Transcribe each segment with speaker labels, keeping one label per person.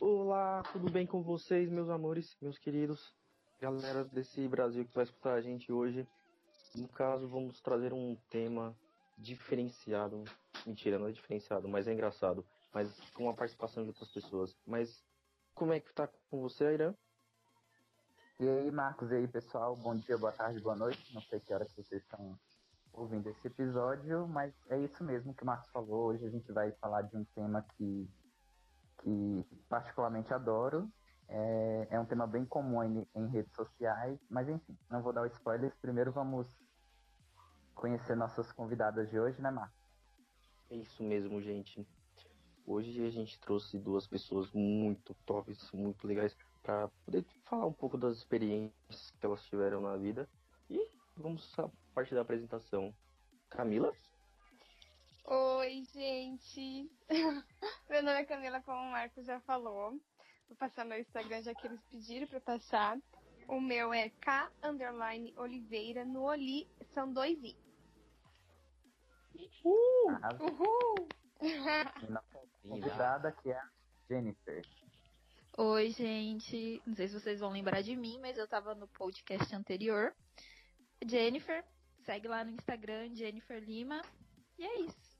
Speaker 1: Olá, tudo bem com vocês, meus amores, meus queridos, galera desse Brasil que vai escutar a gente hoje. No caso, vamos trazer um tema diferenciado. Mentira, não é diferenciado, mas é engraçado. Mas com a participação de outras pessoas. Mas como é que tá com você, Irã?
Speaker 2: E aí, Marcos, e aí, pessoal? Bom dia, boa tarde, boa noite. Não sei que hora que vocês estão ouvindo esse episódio, mas é isso mesmo que o Marcos falou. Hoje a gente vai falar de um tema que, que particularmente adoro. É, é um tema bem comum em, em redes sociais, mas enfim, não vou dar o spoiler. Primeiro vamos conhecer nossas convidadas de hoje, né, Marcos?
Speaker 1: É isso mesmo, gente. Hoje a gente trouxe duas pessoas muito tops, muito legais para poder falar um pouco das experiências que elas tiveram na vida. E vamos à parte da apresentação. Camila?
Speaker 3: Oi, gente! meu nome é Camila, como o Marcos já falou. Vou passar meu Instagram já que eles pediram para passar. O meu é K underline Oliveira. No Oli são dois I.
Speaker 2: Uhul! Uhul! Nossa convidada que é a Jennifer.
Speaker 4: Oi, gente. Não sei se vocês vão lembrar de mim, mas eu tava no podcast anterior. Jennifer, segue lá no Instagram, Jennifer Lima. E é isso.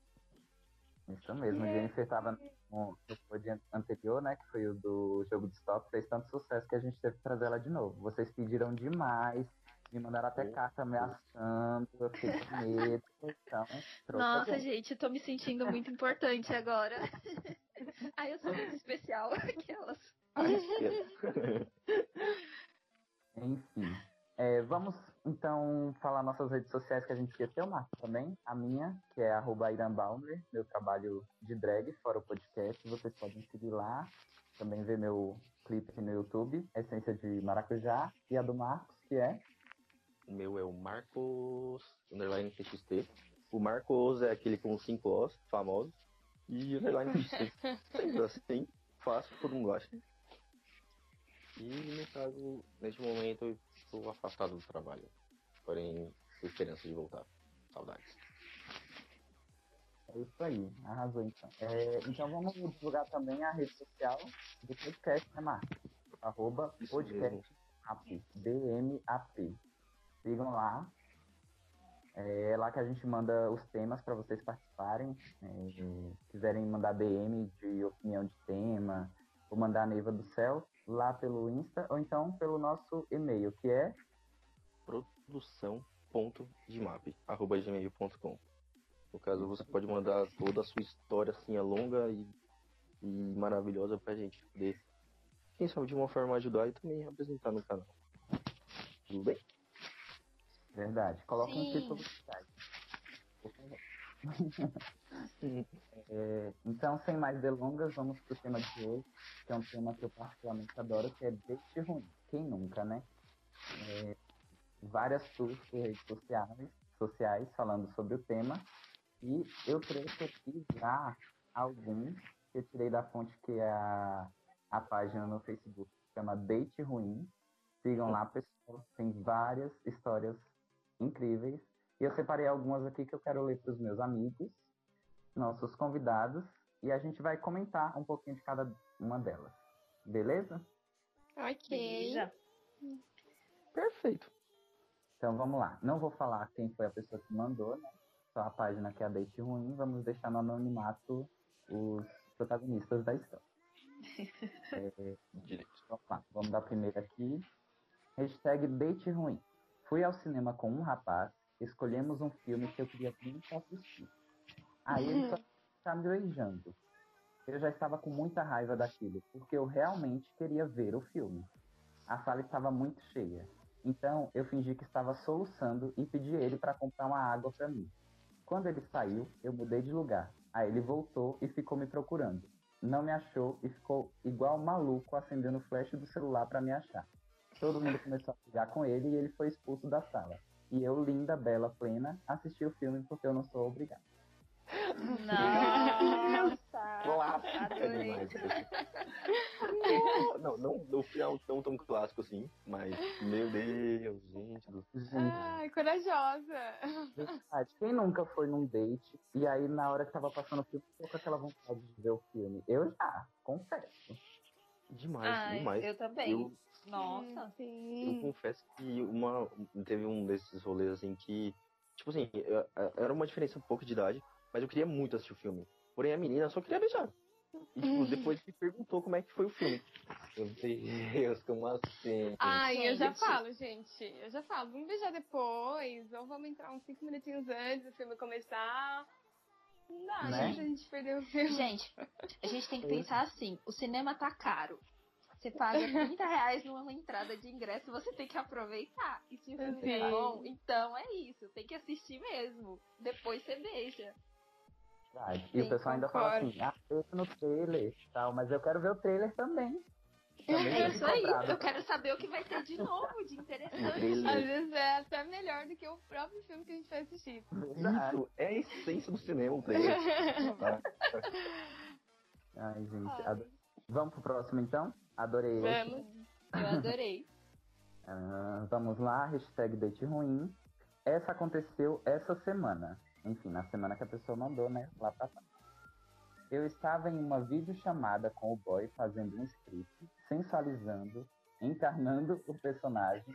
Speaker 2: Isso mesmo, é. Jennifer tava no, no podcast anterior, né? Que foi o do jogo de stop, fez tanto sucesso que a gente teve que trazer ela de novo. Vocês pediram demais, me mandaram até carta ameaçando, eu fiquei com medo. Então,
Speaker 4: Nossa, gente, tô me sentindo muito importante agora. Aí eu sou muito especial, aquelas.
Speaker 2: Enfim. É, vamos então falar nossas redes sociais que a gente ia ter, o Marco também. A minha, que é arroba Baumer, meu trabalho de drag, fora o podcast. Vocês podem seguir lá. Também ver meu clipe no YouTube, Essência de Maracujá. E a do Marcos, que é.
Speaker 1: O meu é o Marcos underline TXT. O Marcos é aquele com 5 Os, famoso. E underline TXT. Sempre assim, fácil, todo mundo acha. E no caso, neste momento, eu estou afastado do trabalho. Porém, com esperança de voltar. Saudades.
Speaker 2: É isso aí, arrasou então. É, então vamos divulgar também a rede social do podcast, né, Marcos? Arroba podcast DMAP. Sigam lá. É lá que a gente manda os temas para vocês participarem. É, se quiserem mandar DM de opinião de tema, ou mandar a Neiva do Céu, lá pelo Insta, ou então pelo nosso e-mail, que é
Speaker 1: produção.gmap.gmail.com No caso, você pode mandar toda a sua história assim, longa e, e maravilhosa pra gente poder, quem sabe, de uma forma ajudar e também apresentar no canal. Tudo bem?
Speaker 2: Verdade. Coloca Sim. um título. é, então, sem mais delongas, vamos pro tema de hoje, que é um tema que eu particularmente adoro, que é date ruim. Quem nunca, né? É, várias tours por redes sociais, sociais falando sobre o tema. E eu trouxe aqui já alguns que eu tirei da fonte que é a, a página no Facebook, que chama Date Ruim. Sigam lá, pessoal. Tem várias histórias incríveis. E eu separei algumas aqui que eu quero ler para os meus amigos, nossos convidados, e a gente vai comentar um pouquinho de cada uma delas. Beleza?
Speaker 3: Ok.
Speaker 1: Perfeito.
Speaker 2: Então vamos lá. Não vou falar quem foi a pessoa que mandou, né? Só a página que é a Date Ruim. Vamos deixar no anonimato os protagonistas da história. é, Direito. Vamos lá. Vamos dar primeiro aqui. Hashtag Date Ruim. Fui ao cinema com um rapaz, escolhemos um filme que eu queria muito assistir. Aí ele só está me beijando. Eu já estava com muita raiva daquilo, porque eu realmente queria ver o filme. A sala estava muito cheia. Então eu fingi que estava soluçando e pedi ele para comprar uma água para mim. Quando ele saiu, eu mudei de lugar. Aí ele voltou e ficou me procurando. Não me achou e ficou igual maluco acendendo o flash do celular para me achar. Todo mundo começou a brigar com ele e ele foi expulso da sala. E eu, linda, bela, plena, assisti o filme porque eu não sou obrigada.
Speaker 4: Nossa!
Speaker 1: clássico demais. não, não, no final tão tão clássico assim, mas meu Deus, gente do
Speaker 3: Ai, corajosa.
Speaker 2: Verdade. Quem nunca foi num date e aí na hora que tava passando o filme, ficou com aquela vontade de ver o filme? Eu já, confesso.
Speaker 1: Demais,
Speaker 4: Ah,
Speaker 1: demais.
Speaker 4: eu também.
Speaker 1: Eu,
Speaker 4: Nossa.
Speaker 1: eu
Speaker 3: Sim.
Speaker 1: confesso que uma, teve um desses rolês assim que, tipo assim, eu- era uma diferença um pouco de idade, mas eu queria muito assistir o filme. Porém, a menina só queria beijar. E, tipo, depois me perguntou como é que foi o filme. Meu Deus, como assim?
Speaker 3: Ai, eu já falo, gente. Eu já falo, vamos beijar depois, ou vamos entrar uns 5 minutinhos antes do filme começar. Não dá,
Speaker 2: Né?
Speaker 3: gente, a gente perdeu o filme.
Speaker 4: Gente, a gente tem que pensar assim: o cinema tá caro. Você paga 30 reais numa entrada de ingresso, você tem que aproveitar. E se o filme é bom, então é isso. Tem que assistir mesmo. Depois você beija.
Speaker 2: Verdade. E
Speaker 3: Sim,
Speaker 2: o pessoal ainda fala assim, ah, vejo no trailer e tal, mas eu quero ver o trailer também. Também
Speaker 4: É isso aí. Eu quero saber o que vai ter de novo, de interessante.
Speaker 3: Às vezes é até melhor do que o próprio filme que a gente vai assistir.
Speaker 2: Verdade.
Speaker 1: Isso é a essência do cinema, um trailer.
Speaker 2: Ai, gente. ado- Vamos pro próximo então? Adorei esse.
Speaker 3: Vamos.
Speaker 4: Eu adorei.
Speaker 2: Ah, vamos lá, hashtag date ruim. Essa aconteceu essa semana. Enfim, na semana que a pessoa mandou, né? Lá pra trás. Eu estava em uma videochamada com o boy fazendo um script, sensualizando, encarnando o personagem.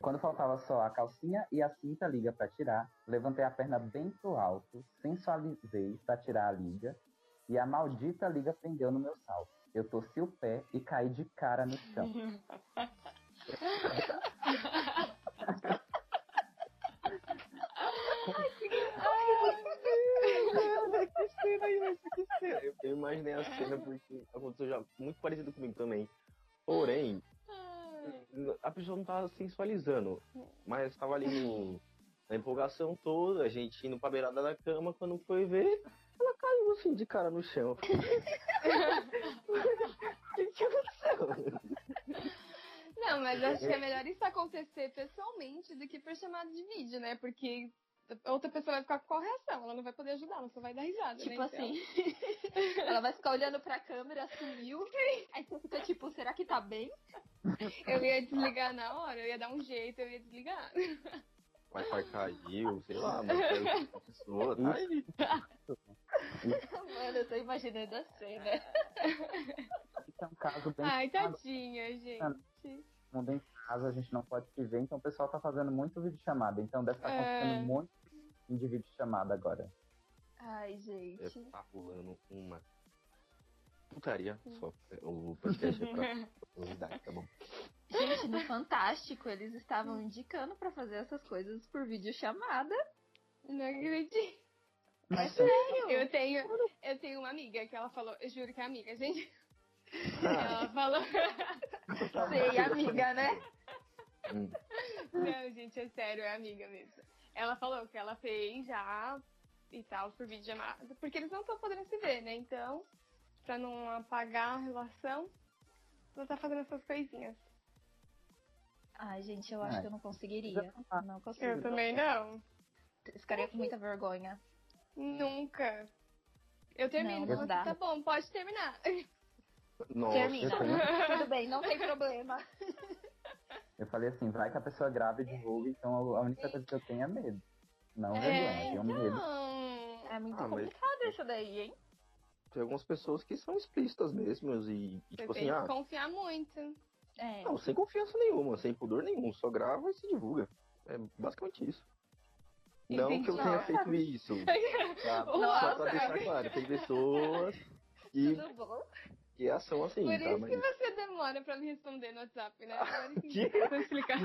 Speaker 2: Quando faltava só a calcinha e a cinta liga pra tirar, levantei a perna bem pro alto, sensualizei pra tirar a liga, e a maldita liga prendeu no meu salto. Eu torci o pé e caí de cara no chão.
Speaker 1: tava sensualizando, mas tava ali no, na empolgação toda, a gente indo pra beirada da cama, quando foi ver, ela caiu assim de cara no chão. O que, que aconteceu?
Speaker 3: Não, mas acho que é melhor isso acontecer pessoalmente do que por chamada de vídeo, né? Porque outra pessoa vai ficar com correção, ela não vai poder ajudar, ela só vai dar risada,
Speaker 4: Tipo
Speaker 3: né?
Speaker 4: assim, ela vai ficar olhando pra câmera, sumiu. Aí você fica tipo, será que tá bem?
Speaker 3: Eu ia desligar na hora, eu ia dar um jeito, eu ia desligar.
Speaker 1: O Wi-Fi caiu, sei lá, mas caiu a pessoa, tá aí.
Speaker 4: Mano, eu tô imaginando a cena.
Speaker 2: Isso é um caso bem
Speaker 3: Ai, tadinha, gente.
Speaker 2: mundo em casa, a gente não pode se ver, então o pessoal tá fazendo muito vídeo chamada. Então deve estar
Speaker 3: É.
Speaker 2: acontecendo muito de vídeo chamada agora.
Speaker 4: Ai,
Speaker 1: Deve
Speaker 4: gente.
Speaker 1: tá rolando uma putaria só. O podcast é pra novidade, tá bom?
Speaker 4: Gente, no Fantástico, eles estavam indicando pra fazer essas coisas por videochamada.
Speaker 3: Não acredito.
Speaker 4: É sério?
Speaker 3: Eu tenho, eu tenho uma amiga que ela falou, eu juro que é amiga, gente.
Speaker 1: Ah,
Speaker 3: Ela falou.
Speaker 4: Sei, amiga, né?
Speaker 1: hum,
Speaker 3: Não, gente, é sério, é amiga mesmo. Ela falou que ela fez já e tal por videochamada. Porque eles não estão podendo se ver, né? Então, pra não apagar a relação, ela tá fazendo essas coisinhas.
Speaker 4: Ai, gente, eu acho
Speaker 2: É.
Speaker 4: que eu não conseguiria. Não
Speaker 3: Eu
Speaker 4: consigo.
Speaker 3: também não.
Speaker 4: Ficaria com muita vergonha.
Speaker 3: Nunca. Eu termino,
Speaker 4: Não, não
Speaker 3: você
Speaker 4: dá.
Speaker 3: tá bom, pode terminar.
Speaker 1: Nossa,
Speaker 4: Termina. Tudo bem, não tem problema.
Speaker 2: Eu falei assim, vai que a pessoa grava e divulga, então a única coisa que eu tenho é medo. Não
Speaker 3: É,
Speaker 2: vergonha, eu tenho medo.
Speaker 3: então.
Speaker 4: É muito
Speaker 1: Ah, mas-
Speaker 4: complicado isso daí, hein?
Speaker 1: Tem algumas pessoas que são explícitas mesmo e, e
Speaker 3: Você
Speaker 1: tipo assim,
Speaker 3: tem que
Speaker 1: ah,
Speaker 3: confiar muito.
Speaker 4: É.
Speaker 1: não, sem confiança nenhuma, sem pudor nenhum, só grava e se divulga. É basicamente isso. Não que eu tenha
Speaker 3: Nossa.
Speaker 1: feito isso. Tá? Só pra deixar claro, tem pessoas que,
Speaker 4: Tudo bom?
Speaker 1: que são assim,
Speaker 3: Por
Speaker 1: tá?
Speaker 3: isso
Speaker 1: Mas
Speaker 3: que você demora pra me responder no WhatsApp, né? Agora que
Speaker 1: Que?
Speaker 3: vou explicar.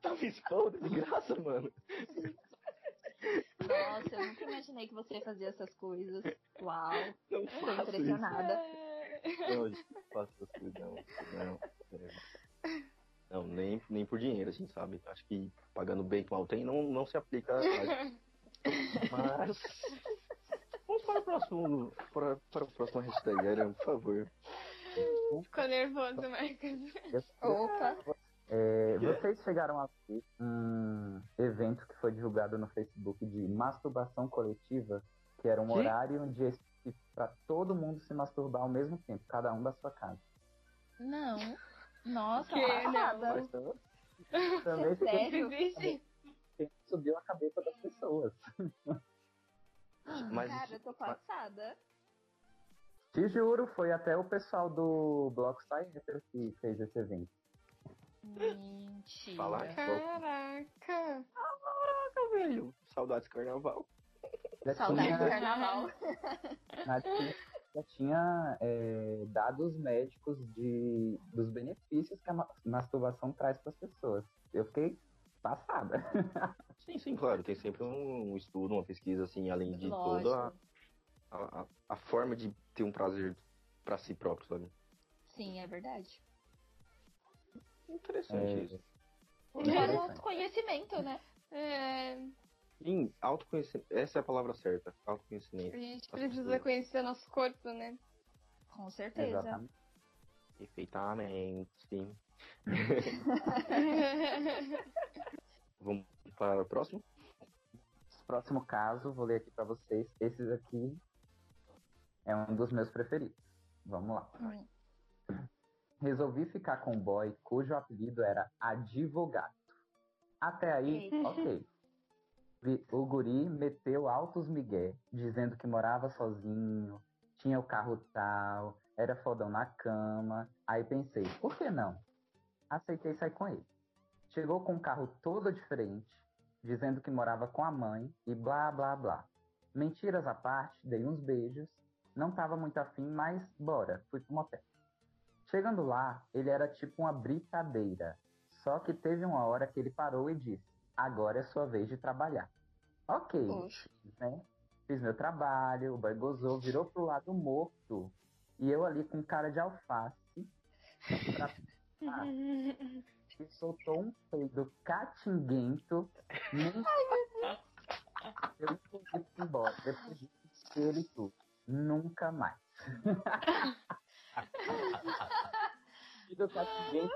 Speaker 1: tá me expondo de graça, mano.
Speaker 4: Nossa, eu nunca imaginei que você fazia essas coisas. Uau.
Speaker 1: Não
Speaker 4: Eu tô
Speaker 1: faço isso.
Speaker 4: impressionada.
Speaker 1: Não, não faço essas coisas, não. Não, é. não nem, nem por dinheiro, assim, sabe? Acho que pagando bem que mal tem não, não se aplica. a- Mas. Vamos para o próximo. Para, para o próximo hashtag, Aaron, por favor.
Speaker 3: Ficou nervoso, Marcos.
Speaker 4: Opa.
Speaker 2: É, vocês chegaram a ver um evento que foi divulgado no Facebook de masturbação coletiva, que era um
Speaker 1: Que?
Speaker 2: horário de específico para todo mundo se masturbar ao mesmo tempo, cada um da sua casa.
Speaker 4: Não. Nossa,
Speaker 3: Que?
Speaker 4: passada.
Speaker 2: Mas também- também fiquei
Speaker 4: Sério?
Speaker 3: Existe.
Speaker 2: pensando, subiu a cabeça das pessoas.
Speaker 1: Mas,
Speaker 4: Cara, eu tô passada.
Speaker 2: Te juro, foi até o pessoal do Bloco Cyber que fez esse evento.
Speaker 4: Mentira.
Speaker 1: Falar que
Speaker 3: Caraca.
Speaker 1: Caraca, velho. Saudades carnaval.
Speaker 2: Já
Speaker 4: Saudade do
Speaker 2: tinha,
Speaker 4: carnaval.
Speaker 2: na- já tinha é, dados médicos de, dos benefícios que a ma- masturbação traz para as pessoas. Eu fiquei passada.
Speaker 1: Sim, sim, claro. Tem sempre um estudo, uma pesquisa, assim, além de toda a,
Speaker 4: Lógico.
Speaker 1: a, a- a forma de ter um prazer pra si próprio, sabe?
Speaker 4: Sim, é verdade.
Speaker 1: Interessante
Speaker 2: É,
Speaker 1: isso.
Speaker 4: Fora o autoconhecimento, né?
Speaker 3: É,
Speaker 1: Sim, autoconhecimento. Essa é a palavra certa. Autoconhecimento.
Speaker 3: a gente precisa conhecer o nosso corpo, né?
Speaker 4: Com certeza.
Speaker 2: Exatamente.
Speaker 1: Perfeitamente, sim. Vamos para o próximo?
Speaker 2: Próximo caso, vou ler aqui para vocês. Esses aqui é um dos meus preferidos. Vamos lá.
Speaker 4: Hum.
Speaker 2: Resolvi ficar com um boy cujo apelido era Advogado. Até aí, ok. O guri meteu altos migué, dizendo que morava sozinho, tinha o carro tal, era fodão na cama. Aí pensei, por que não? Aceitei sair com ele. Chegou com um carro todo diferente, dizendo que morava com a mãe e blá blá blá. Mentiras à parte, dei uns beijos. Não tava muito afim, mas bora, fui pro motel. Chegando lá, ele era tipo uma britadeira. Só que teve uma hora que ele parou e disse: Agora é sua vez de trabalhar. Ok, né? Fiz meu trabalho, o boy gozou, virou pro lado morto. E eu ali com cara de alface. Pra... Ah, e soltou um peido catinguento. Nem... Eu fui embora. Depois disso, ele tudo. Nunca mais.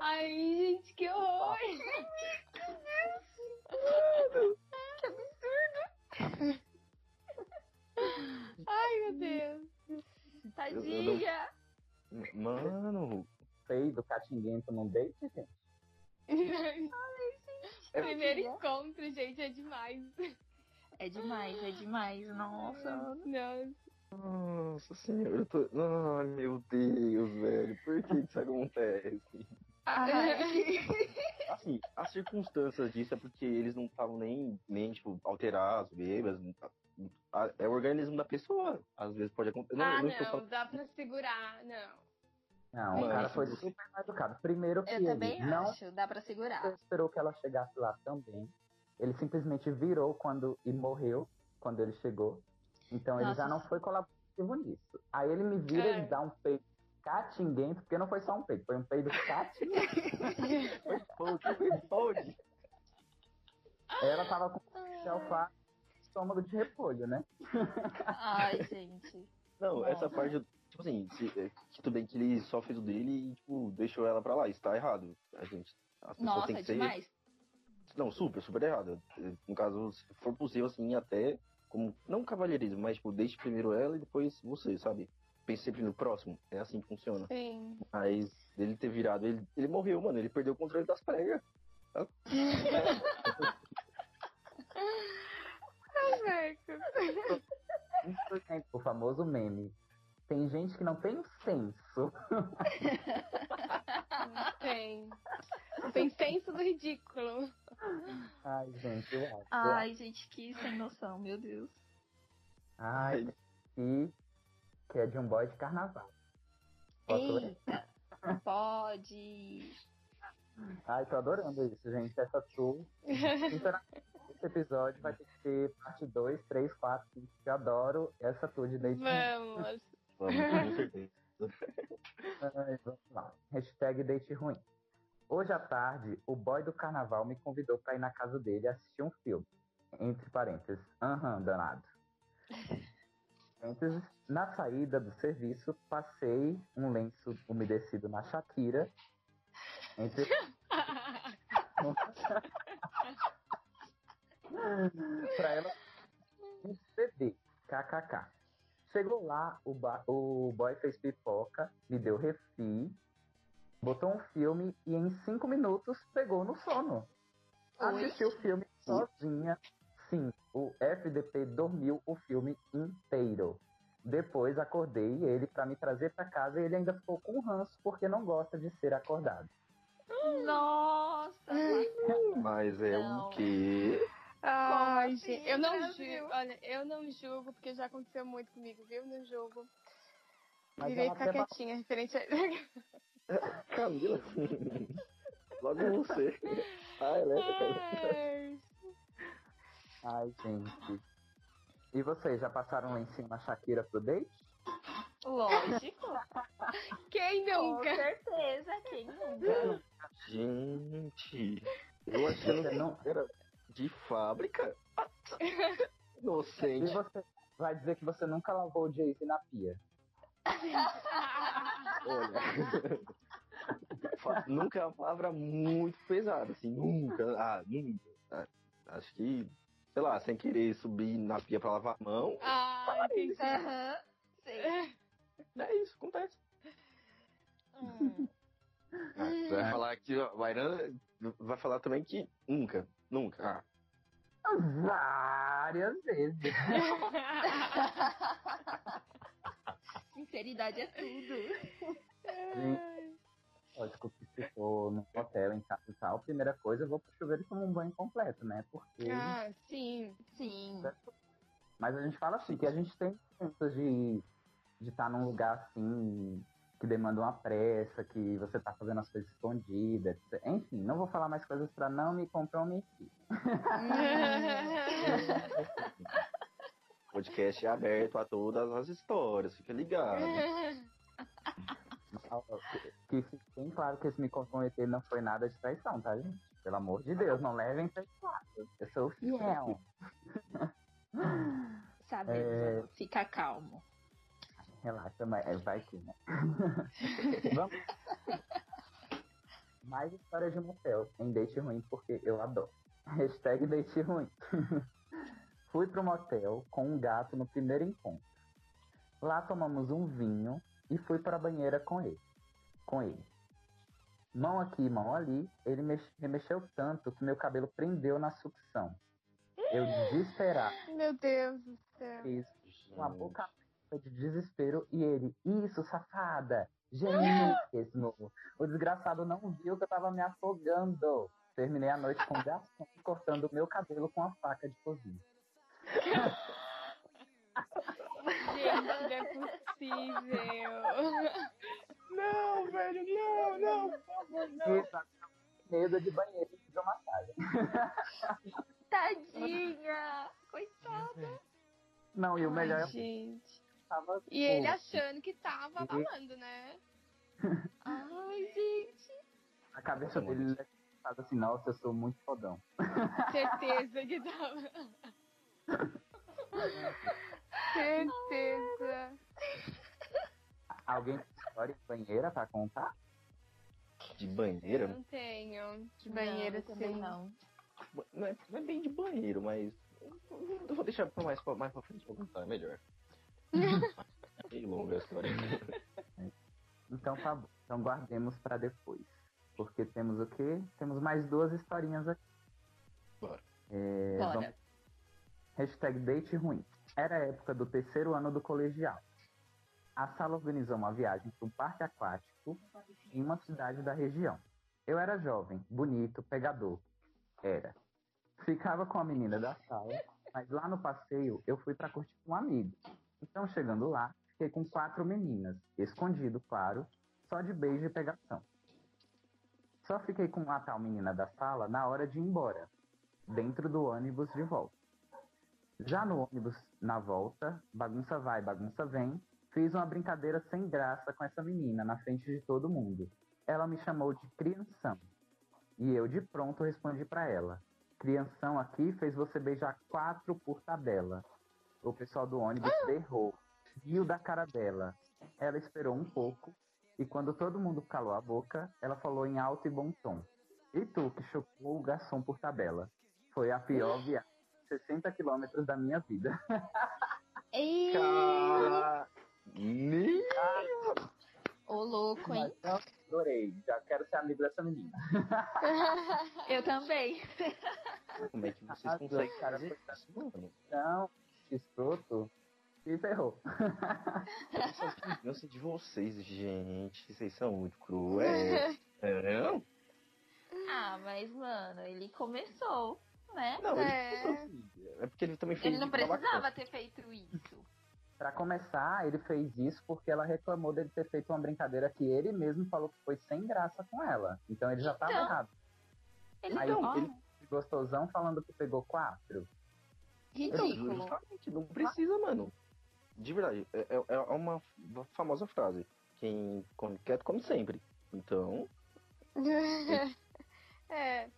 Speaker 3: Ai, gente, que horror! que absurdo! Ai, meu Deus!
Speaker 4: Tadinha.
Speaker 1: Mano,
Speaker 2: Peido catinguento num date, gente?
Speaker 1: É-
Speaker 3: Primeiro encontro, gente, é demais.
Speaker 4: É demais, é demais. Nossa.
Speaker 3: Nossa.
Speaker 1: Nossa senhora, eu tô. Ai, meu Deus, velho, por que isso acontece?
Speaker 4: Ai.
Speaker 1: Assim, as circunstâncias disso é porque eles não estavam nem, nem, tipo, alterados, não tá- a- É o organismo da pessoa. Às vezes pode acontecer.
Speaker 3: ah,
Speaker 1: não estou
Speaker 3: não,
Speaker 1: falando.
Speaker 3: dá pra segurar, não.
Speaker 2: Não, o
Speaker 1: Mas-
Speaker 2: cara foi super mal educado. Primeiro que
Speaker 4: Eu
Speaker 2: ele
Speaker 4: também
Speaker 2: não
Speaker 4: acho. Dá pra segurar.
Speaker 2: esperou que ela chegasse lá também. Ele simplesmente virou quando e morreu quando ele chegou. Então ele
Speaker 4: Nossa.
Speaker 2: já não foi colaborativo nisso. Aí ele me vira
Speaker 3: É.
Speaker 2: e dá um peido catinguento, porque não foi só um peido, foi um peido catinguento.
Speaker 1: Foi pode, foi pode.
Speaker 2: ela tava com de alface e estômago de repolho, né?
Speaker 4: Ai, gente.
Speaker 1: Não,
Speaker 4: Nossa.
Speaker 1: essa parte, tipo assim, se, é, que tudo bem que ele só fez o dele e, tipo, deixou ela pra lá. Isso tá errado. A gente. As pessoas
Speaker 4: Nossa,
Speaker 1: têm
Speaker 4: é
Speaker 1: que ser.
Speaker 4: demais.
Speaker 1: Não, super, super errado. No caso, se for possível, assim, até como. Não cavalheirismo, mas, tipo, deixe primeiro ela e depois você, sabe? Pense sempre no próximo. É assim que funciona.
Speaker 3: Sim.
Speaker 1: Mas ele ter virado, ele, ele morreu, mano. Ele perdeu o controle das pregas.
Speaker 2: Exemplo, o famoso meme. Tem gente que não tem senso.
Speaker 3: Não tem. Não tem senso do ridículo.
Speaker 2: Ai, gente, eu acho.
Speaker 4: Ai, gente, que sem noção, meu Deus.
Speaker 2: Ai, e que é de um boy de carnaval. Posso ler?
Speaker 4: Eita. Pode.
Speaker 2: Ai, tô adorando isso, gente. Essa tour. Esse episódio vai ter que ter parte 2, 3, 4, 5. Eu adoro essa tour de date.
Speaker 3: Vamos.
Speaker 1: Vamos, com certeza.
Speaker 2: Ai, vamos lá. Hashtag date ruim. Hoje à tarde, o boy do carnaval me convidou pra ir na casa dele assistir um filme. Entre parênteses. Aham, danado. Parênteses. Na saída do serviço, passei um lenço umedecido na Shakira. Entre pra ela beber. KKK. Chegou lá, o, o boy fez pipoca, me deu refri, botou um filme e em cinco minutos pegou no sono.
Speaker 4: Oi?
Speaker 2: Assistiu o filme sozinha. Sim, o FDP dormiu o filme inteiro. Depois acordei ele para me trazer para casa e ele ainda ficou com ranço porque não gosta de ser acordado.
Speaker 4: Nossa!
Speaker 1: Mas é o quê?
Speaker 3: Ai,
Speaker 4: assim,
Speaker 3: gente, eu não julgo. Olha, eu não julgo, porque já aconteceu muito comigo, viu? Não julgo.
Speaker 2: Mas
Speaker 3: Virei ficar
Speaker 2: até
Speaker 3: quietinha referente a.
Speaker 1: Camila. Logo você. Ah, ela é.
Speaker 3: Ai,
Speaker 2: Ai, gente. E vocês já passaram lá em cima a Shakira pro date?
Speaker 4: Lógico.
Speaker 3: Quem
Speaker 4: Com
Speaker 3: nunca?
Speaker 4: certeza, quem nunca?
Speaker 1: Gente. Eu
Speaker 2: Você
Speaker 1: que
Speaker 2: não-
Speaker 1: era de fábrica.
Speaker 2: E
Speaker 1: Inocente.
Speaker 2: você vai dizer que você nunca lavou o Jay-Z na pia.
Speaker 1: Olha. Nunca é uma palavra muito pesada, assim, nunca. Ah, nunca. Ah, Acho que, sei lá, sem querer subir na pia pra lavar a mão.
Speaker 3: Ah.
Speaker 4: Aham. Sei.
Speaker 1: É isso, acontece.
Speaker 4: Hum.
Speaker 1: Ah, você vai falar que ó, Irana vai falar também que nunca, nunca. Ah,
Speaker 2: Várias vezes.
Speaker 4: Sinceridade é tudo.
Speaker 2: Lógico que se for num hotel, em casa e tal, primeira coisa, eu vou pro chuveiro e tomo um banho completo, né? Porque.
Speaker 3: ah, sim.
Speaker 4: Sim.
Speaker 2: Mas a gente fala assim, que a gente tem chances de de estar num lugar assim que demanda uma pressa, que você tá fazendo as coisas escondidas. Enfim, não vou falar mais coisas pra não me comprometer.
Speaker 1: O podcast é aberto a todas as histórias, fica ligado.
Speaker 2: Que fique bem claro que esse me comprometer não foi nada de traição, tá, gente? Pelo amor de Deus, não levem traição. Eu sou fiel.
Speaker 4: Sabemos,
Speaker 2: É.
Speaker 4: Fica calmo.
Speaker 2: Relaxa, mas é, vai que, né? Vamos. Mais história de motel em date ruim, porque eu adoro. Hashtag date ruim. Fui pro motel com um gato no primeiro encontro. Lá tomamos um vinho e fui para a banheira com ele. Com ele. Mão aqui, mão ali, ele mex- me mexeu tanto que meu cabelo prendeu na sucção. Eu desesperado
Speaker 3: Meu Deus do céu.
Speaker 2: fiz uma boca aberta de desespero e ele, isso, safada, gênio mesmo. O desgraçado não viu que eu tava me afogando. Terminei a noite com o garçom cortando o meu cabelo com a faca de cozinha.
Speaker 3: Gente, não é possível.
Speaker 1: Não, velho, não, não, por favor, não.
Speaker 2: Medo de banheiro de hidromassagem.
Speaker 4: Tadinha! Coitada.
Speaker 2: Não, e o melhor é
Speaker 3: Ai,
Speaker 2: que
Speaker 3: gente.
Speaker 2: Tava.
Speaker 3: E ele achando que tava falando, né?
Speaker 4: Ai, gente.
Speaker 2: a cabeça dele ele é pensado assim, nossa, eu sou muito fodão.
Speaker 3: Certeza que tava. Certeza.
Speaker 2: Alguém tem história de banheira pra contar?
Speaker 1: De
Speaker 3: Eu
Speaker 1: banheira?
Speaker 3: não tenho. De banheiro,
Speaker 4: não, também
Speaker 3: assim.
Speaker 4: não.
Speaker 1: Não é, não é bem de banheiro, mas. Eu vou deixar mais, pra mais pra frente pra contar, é melhor. Longa a história.
Speaker 2: Então tá bom. Então guardemos pra depois. Porque temos o quê? Temos mais duas historinhas aqui.
Speaker 1: Bora.
Speaker 2: É,
Speaker 4: Bora.
Speaker 2: vamos- Hashtag date ruim. Era a época do terceiro ano do colegial. A sala organizou uma viagem para um parque aquático em uma cidade da região. Eu era jovem, bonito, pegador. Era. Ficava com a menina da sala, mas lá no passeio eu fui para curtir com um amigo. Então, chegando lá, fiquei com quatro meninas, escondido, claro, só de beijo e pegação. Só fiquei com a tal menina da sala na hora de ir embora, dentro do ônibus de volta. Já no ônibus, na volta, bagunça vai, bagunça vem, fiz uma brincadeira sem graça com essa menina na frente de todo mundo. Ela me chamou de crianção. E eu de pronto respondi pra ela: Crianção aqui fez você beijar quatro por tabela. O pessoal do ônibus berrou, riu da cara dela. Ela esperou um pouco e quando todo mundo calou a boca, ela falou em alto e bom tom: E tu que chocou o garçom por tabela? Foi a pior viagem. 60 quilômetros da minha vida.
Speaker 4: Ei,
Speaker 1: Cara,
Speaker 4: ô louco, hein?
Speaker 2: Mas eu adorei. Já quero ser amigo dessa menina.
Speaker 4: Eu também.
Speaker 1: como é que vocês
Speaker 2: Ah,
Speaker 1: conseguem
Speaker 2: cara,
Speaker 1: fazer isso, mano?
Speaker 2: Que escroto. e ferrou.
Speaker 1: Vingança de vocês, gente. Vocês são muito cruéis. Não?
Speaker 4: Ah, mas, mano, ele começou, né?
Speaker 1: Não,
Speaker 3: É.
Speaker 1: ele assim, é porque ele também fez
Speaker 4: Ele não precisava ter feito isso.
Speaker 2: Pra começar, ele fez isso porque ela reclamou dele ter feito uma brincadeira que ele mesmo falou que foi sem graça com ela. Então ele já tava
Speaker 4: Então.
Speaker 2: errado.
Speaker 4: Ele
Speaker 2: Aí
Speaker 4: ó,
Speaker 2: ele- Gostosão falando que pegou quatro.
Speaker 4: Ridículo.
Speaker 1: Justamente, não precisa, mano. De verdade, é, é- é uma famosa frase. Quem come quieto, come sempre. Então,
Speaker 3: é,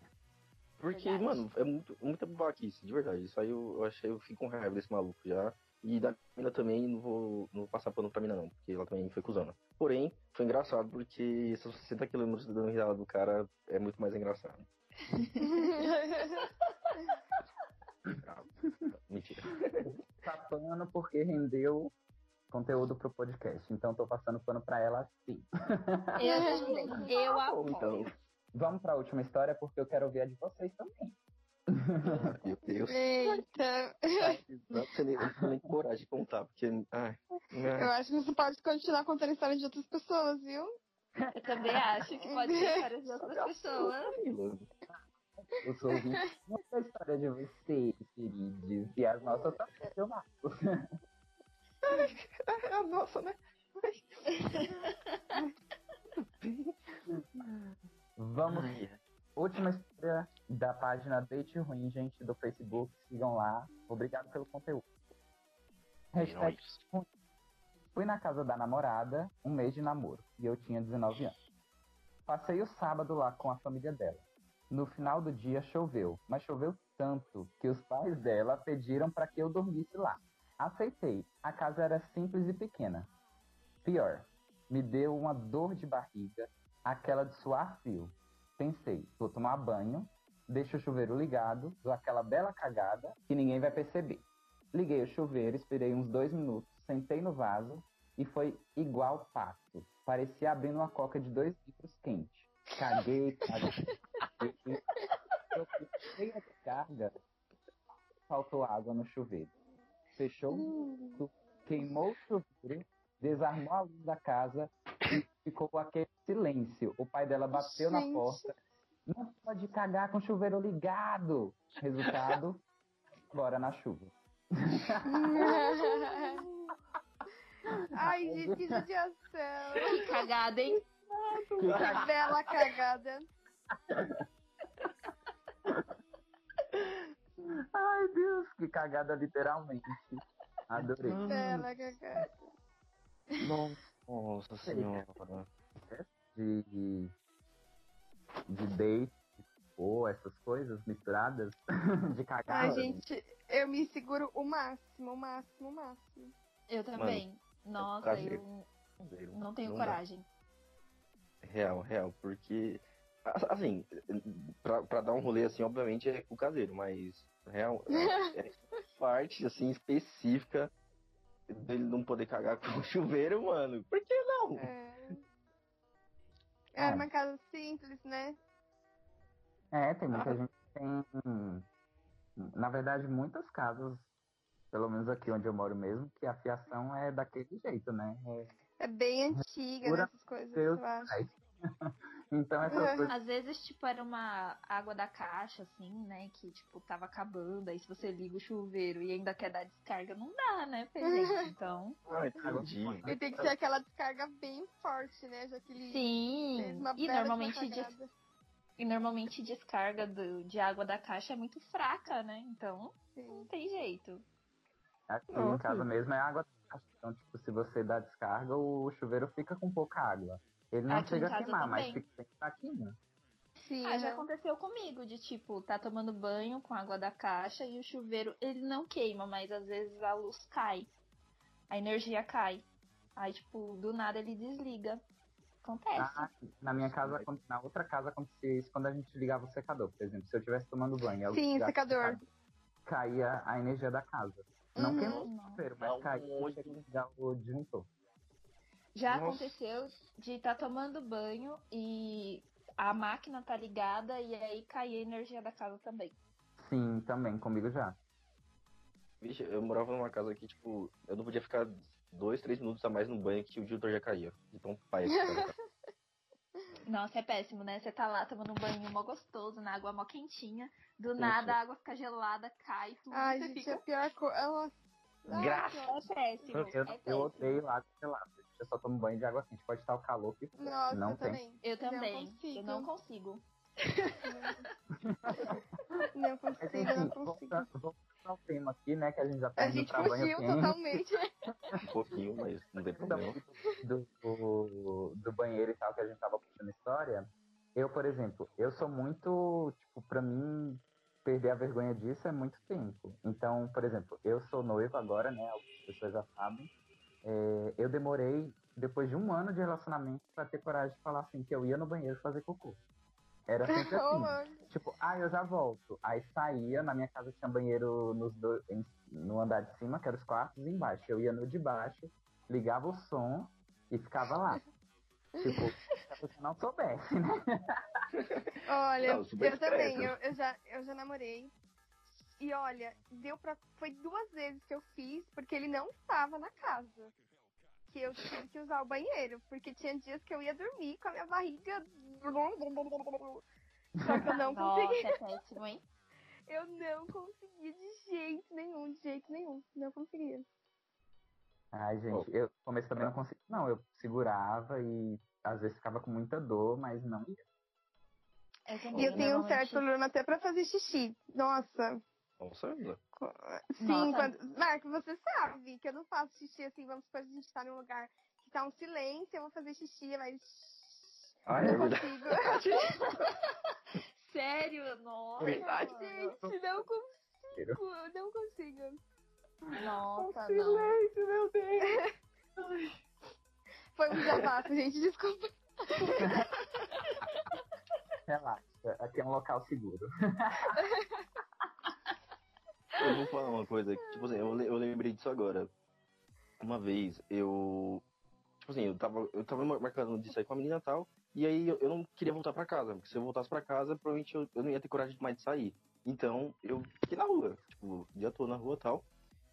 Speaker 1: porque,
Speaker 4: Verdade.
Speaker 1: mano, é muito, muita babaquice, de verdade. Isso aí eu, eu achei, eu fico com raiva desse maluco já. E da mina também, não vou, não vou passar pano pra mina não, porque ela também foi cuzona. Porém, foi engraçado porque 60 km dando risada do cara é muito mais engraçado. Mentira.
Speaker 2: Tá pano porque rendeu conteúdo pro podcast. Então tô passando pano pra ela sim.
Speaker 4: Eu. Eu
Speaker 1: Bom,
Speaker 4: apoio.
Speaker 1: então,
Speaker 2: Vamos pra última história porque eu quero ouvir a de vocês também.
Speaker 1: meu Deus.
Speaker 3: Eita,
Speaker 1: Não tenho nem, eu não tenho nem coragem de contar, porque. Ai, ai.
Speaker 3: eu acho que você pode continuar contando histórias de outras pessoas, viu?
Speaker 4: Eu também acho que pode ser histórias de outras pessoas.
Speaker 2: Eu sou ouvinte da história de vocês, queridos. E as nossas também, seu Marcos.
Speaker 1: É a nossa, né?
Speaker 2: Vamos.
Speaker 1: Ai,
Speaker 2: Última história da página Date Ruim, gente, do Facebook. Sigam lá. Obrigado pelo conteúdo. Hashtag. Fui na casa da namorada, um mês de namoro, e eu tinha 19 anos. Passei o sábado lá com a família dela. No final do dia choveu, mas choveu tanto que os pais dela pediram para que eu dormisse lá. Aceitei. A casa era simples e pequena. Pior, me deu uma dor de barriga, aquela de suar frio. Pensei, vou tomar banho, deixo o chuveiro ligado, dou aquela bela cagada que ninguém vai perceber. Liguei o chuveiro, esperei uns dois minutos, sentei no vaso e foi igual pato. Parecia abrindo uma coca de dois litros quente. Caguei, caguei. Eu fiquei a descarga, faltou água no chuveiro. Fechou tudo, queimou o chuveiro, desarmou a luz da casa e ficou aquele silêncio. O pai dela bateu na
Speaker 3: Gente.
Speaker 2: porta. Não pode cagar com o chuveiro ligado. Resultado, bora na chuva.
Speaker 3: Ai, gente, que judiação.
Speaker 4: Que cagada, hein?
Speaker 2: Que
Speaker 3: bela cagada.
Speaker 2: Ai, Deus, que cagada literalmente. Adorei.
Speaker 3: Bela cagada.
Speaker 1: Nossa senhora.
Speaker 2: De, de date, ou essas coisas misturadas, de cagar.
Speaker 3: Ai, gente, eu me seguro o máximo, o máximo, o máximo.
Speaker 4: Eu também. Nossa,
Speaker 1: caseiro.
Speaker 4: eu não tenho
Speaker 1: Não dá.
Speaker 4: coragem.
Speaker 1: Real, real, porque. Assim, pra, pra dar um rolê assim, obviamente é com o caseiro, mas real, é, é parte assim específica dele não poder cagar com o chuveiro, mano. Por que não?
Speaker 3: É. Era
Speaker 2: Ah.
Speaker 3: uma casa simples, né?
Speaker 2: É, tem muita gente que tem. Na verdade, muitas casas, pelo menos aqui onde eu moro mesmo, que a fiação é daquele jeito, né? É-
Speaker 3: É bem antiga,
Speaker 2: Pura
Speaker 3: nessas coisas,
Speaker 2: Deus
Speaker 3: eu acho.
Speaker 2: Então essas
Speaker 3: É.
Speaker 2: coisas.
Speaker 4: Às vezes, tipo, era uma água da caixa, assim, né? Que, tipo, tava acabando. Aí se você liga o chuveiro e ainda quer dar descarga, não dá, né, gente? Então.
Speaker 1: Ah, entendi.
Speaker 3: E tem que ser aquela descarga bem forte, né? Já que ele fez
Speaker 4: Sim.
Speaker 3: uma
Speaker 4: E normalmente, des- e normalmente descarga do, de água da caixa é muito fraca, né? Então, não
Speaker 3: Sim.
Speaker 4: tem jeito.
Speaker 2: Aqui em
Speaker 1: Nossa.
Speaker 2: casa mesmo é água. Então, tipo, se você dá descarga, o chuveiro fica com pouca água. Ele não
Speaker 4: Aqui
Speaker 2: chega a queimar, mas
Speaker 4: também.
Speaker 2: fica bem fraquinho.
Speaker 3: Sim,
Speaker 4: Ah, já aconteceu comigo, de tipo, tá tomando banho com água da caixa e o chuveiro, ele não queima, mas às vezes a luz cai. A energia cai. Aí, tipo, do nada ele desliga. Acontece.
Speaker 2: Ah, na minha casa, na outra casa acontecia isso quando a gente ligava o secador, por exemplo. Se eu estivesse tomando banho, eu
Speaker 3: Sim, secador.
Speaker 2: caía a energia da casa. Não
Speaker 3: Uhum.
Speaker 2: queimou o
Speaker 4: Não.
Speaker 2: chuveiro, mas caía tinha que ligar o disjuntor.
Speaker 4: Já
Speaker 1: Nossa.
Speaker 4: aconteceu de estar tomando banho e a máquina tá ligada e aí cai a energia da casa também.
Speaker 2: Sim, também, comigo já.
Speaker 1: Vixe, eu morava numa casa que, tipo, eu não podia ficar dois, três minutos a mais no banho que o dildo já caía. De tão pai.
Speaker 4: Nossa, é péssimo, né? Você tá lá tomando um banho mó gostoso, na água mó quentinha. Do
Speaker 1: Sim,
Speaker 4: nada
Speaker 1: sim.
Speaker 4: a água fica gelada, cai, tudo.
Speaker 3: Ai, gente,
Speaker 4: fica.
Speaker 3: é a pior coisa.
Speaker 1: Graça.
Speaker 4: É péssimo.
Speaker 2: Eu,
Speaker 4: é péssimo.
Speaker 2: eu odeio água gelada. Eu só tomo banho de água quente. Pode estar o calor que for.
Speaker 3: Nossa,
Speaker 2: não
Speaker 3: eu
Speaker 2: tem.
Speaker 3: também.
Speaker 4: Eu
Speaker 3: Não
Speaker 4: também.
Speaker 3: consigo.
Speaker 4: Eu não consigo.
Speaker 3: Não
Speaker 2: Mas
Speaker 3: consigo,
Speaker 2: enfim,
Speaker 3: não consigo.
Speaker 2: voltando, voltando ao tema aqui, né? Que a gente já tá
Speaker 3: A
Speaker 2: indo
Speaker 3: gente
Speaker 2: pra banho
Speaker 3: fugiu totalmente.
Speaker 1: Um pouquinho, mas não tem problema.
Speaker 2: do, do, do banheiro e tal, que a gente tava contando história, eu, por exemplo, eu sou muito, tipo, pra mim, perder a vergonha disso é muito tempo. Então, por exemplo, eu sou noivo agora, né? Algumas pessoas já sabem. É, eu demorei, depois de um ano de relacionamento, pra ter coragem de falar assim, que eu ia no banheiro fazer cocô. Era sempre assim. Tipo, ah, eu já volto. Aí saía, na minha casa tinha banheiro nos dois, em- no andar de cima, que eram os quartos, e embaixo. Eu ia no de baixo, ligava o som e ficava lá. tipo, se a pessoa não soubesse, né?
Speaker 3: Olha,
Speaker 1: Não,
Speaker 3: eu também, eu, eu já, eu já namorei. E olha, deu pra. Foi duas vezes que eu fiz, porque ele não estava na casa. Que eu tive que usar o banheiro. Porque tinha dias que eu ia dormir com a minha barriga. Só que eu não
Speaker 4: Nossa,
Speaker 3: consegui.
Speaker 4: é péssimo, hein?
Speaker 3: Eu não conseguia de jeito nenhum, de jeito nenhum. Não conseguia.
Speaker 2: Ai, gente, eu no começo também não conseguia. Não, eu segurava e às vezes ficava com muita dor, mas não ia.
Speaker 4: Também,
Speaker 3: E eu tenho um certo problema até pra fazer xixi. Nossa.
Speaker 1: Nossa,
Speaker 3: Sim,
Speaker 4: Nossa.
Speaker 3: quando... Marco, você sabe que eu não faço xixi assim, vamos supor que a gente tá num lugar que tá um silêncio, eu vou fazer xixi, mas.
Speaker 1: Ah, é
Speaker 3: não
Speaker 1: verdade.
Speaker 3: consigo.
Speaker 4: Sério? Nossa.
Speaker 1: Verdade.
Speaker 3: gente, não consigo, eu não consigo.
Speaker 4: Nossa, não.
Speaker 1: Silêncio, meu Deus.
Speaker 3: Foi um desabafo, gente, desculpa.
Speaker 2: Relaxa, aqui é um local seguro.
Speaker 1: Eu vou falar uma coisa, que, tipo assim, eu, eu lembrei disso agora. Uma vez, eu. Tipo assim, eu tava, eu tava marcando de sair com a menina e tal. E aí eu, eu não queria voltar pra casa, porque se eu voltasse pra casa, provavelmente eu, eu não ia ter coragem mais de sair. Então eu fiquei na rua, tipo, dia todo na rua e tal.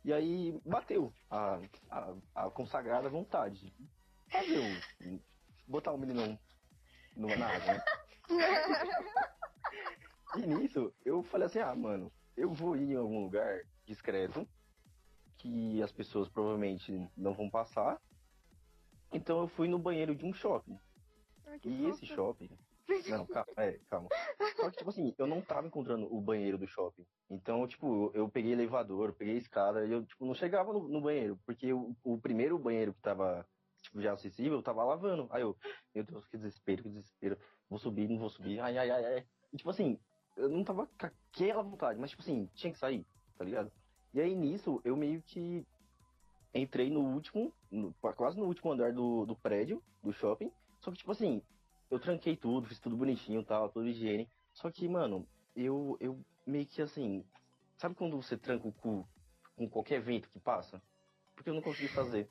Speaker 1: E aí bateu a, a, a consagrada vontade de fazer o. botar o meninão no, na água, né? E nisso, eu falei assim, ah, mano, eu vou ir em algum lugar discreto, que as pessoas provavelmente não vão passar. Então eu fui no banheiro de um shopping. E esse
Speaker 3: fofo.
Speaker 1: shopping. Não, calma, é, calma. Só que, tipo assim, eu não tava encontrando o banheiro do shopping. Então, tipo, eu, eu peguei elevador, peguei escada e eu, tipo, não chegava no, no banheiro. Porque o, o primeiro banheiro que tava, tipo, já acessível, eu tava lavando. Aí eu, meu Deus, que desespero, que desespero. Vou subir, não vou subir. Ai, ai, ai, ai. E, tipo assim, eu não tava com aquela vontade, mas, tipo assim, tinha que sair, tá ligado? E aí, nisso, eu meio que entrei no último, no- quase no último andar do, do prédio, do shopping. Só que, tipo assim, eu tranquei tudo, fiz tudo bonitinho tal, tudo higiene. Só que, mano, eu, eu meio que assim. Sabe quando você tranca o cu com qualquer vento que passa? Porque eu não consegui fazer.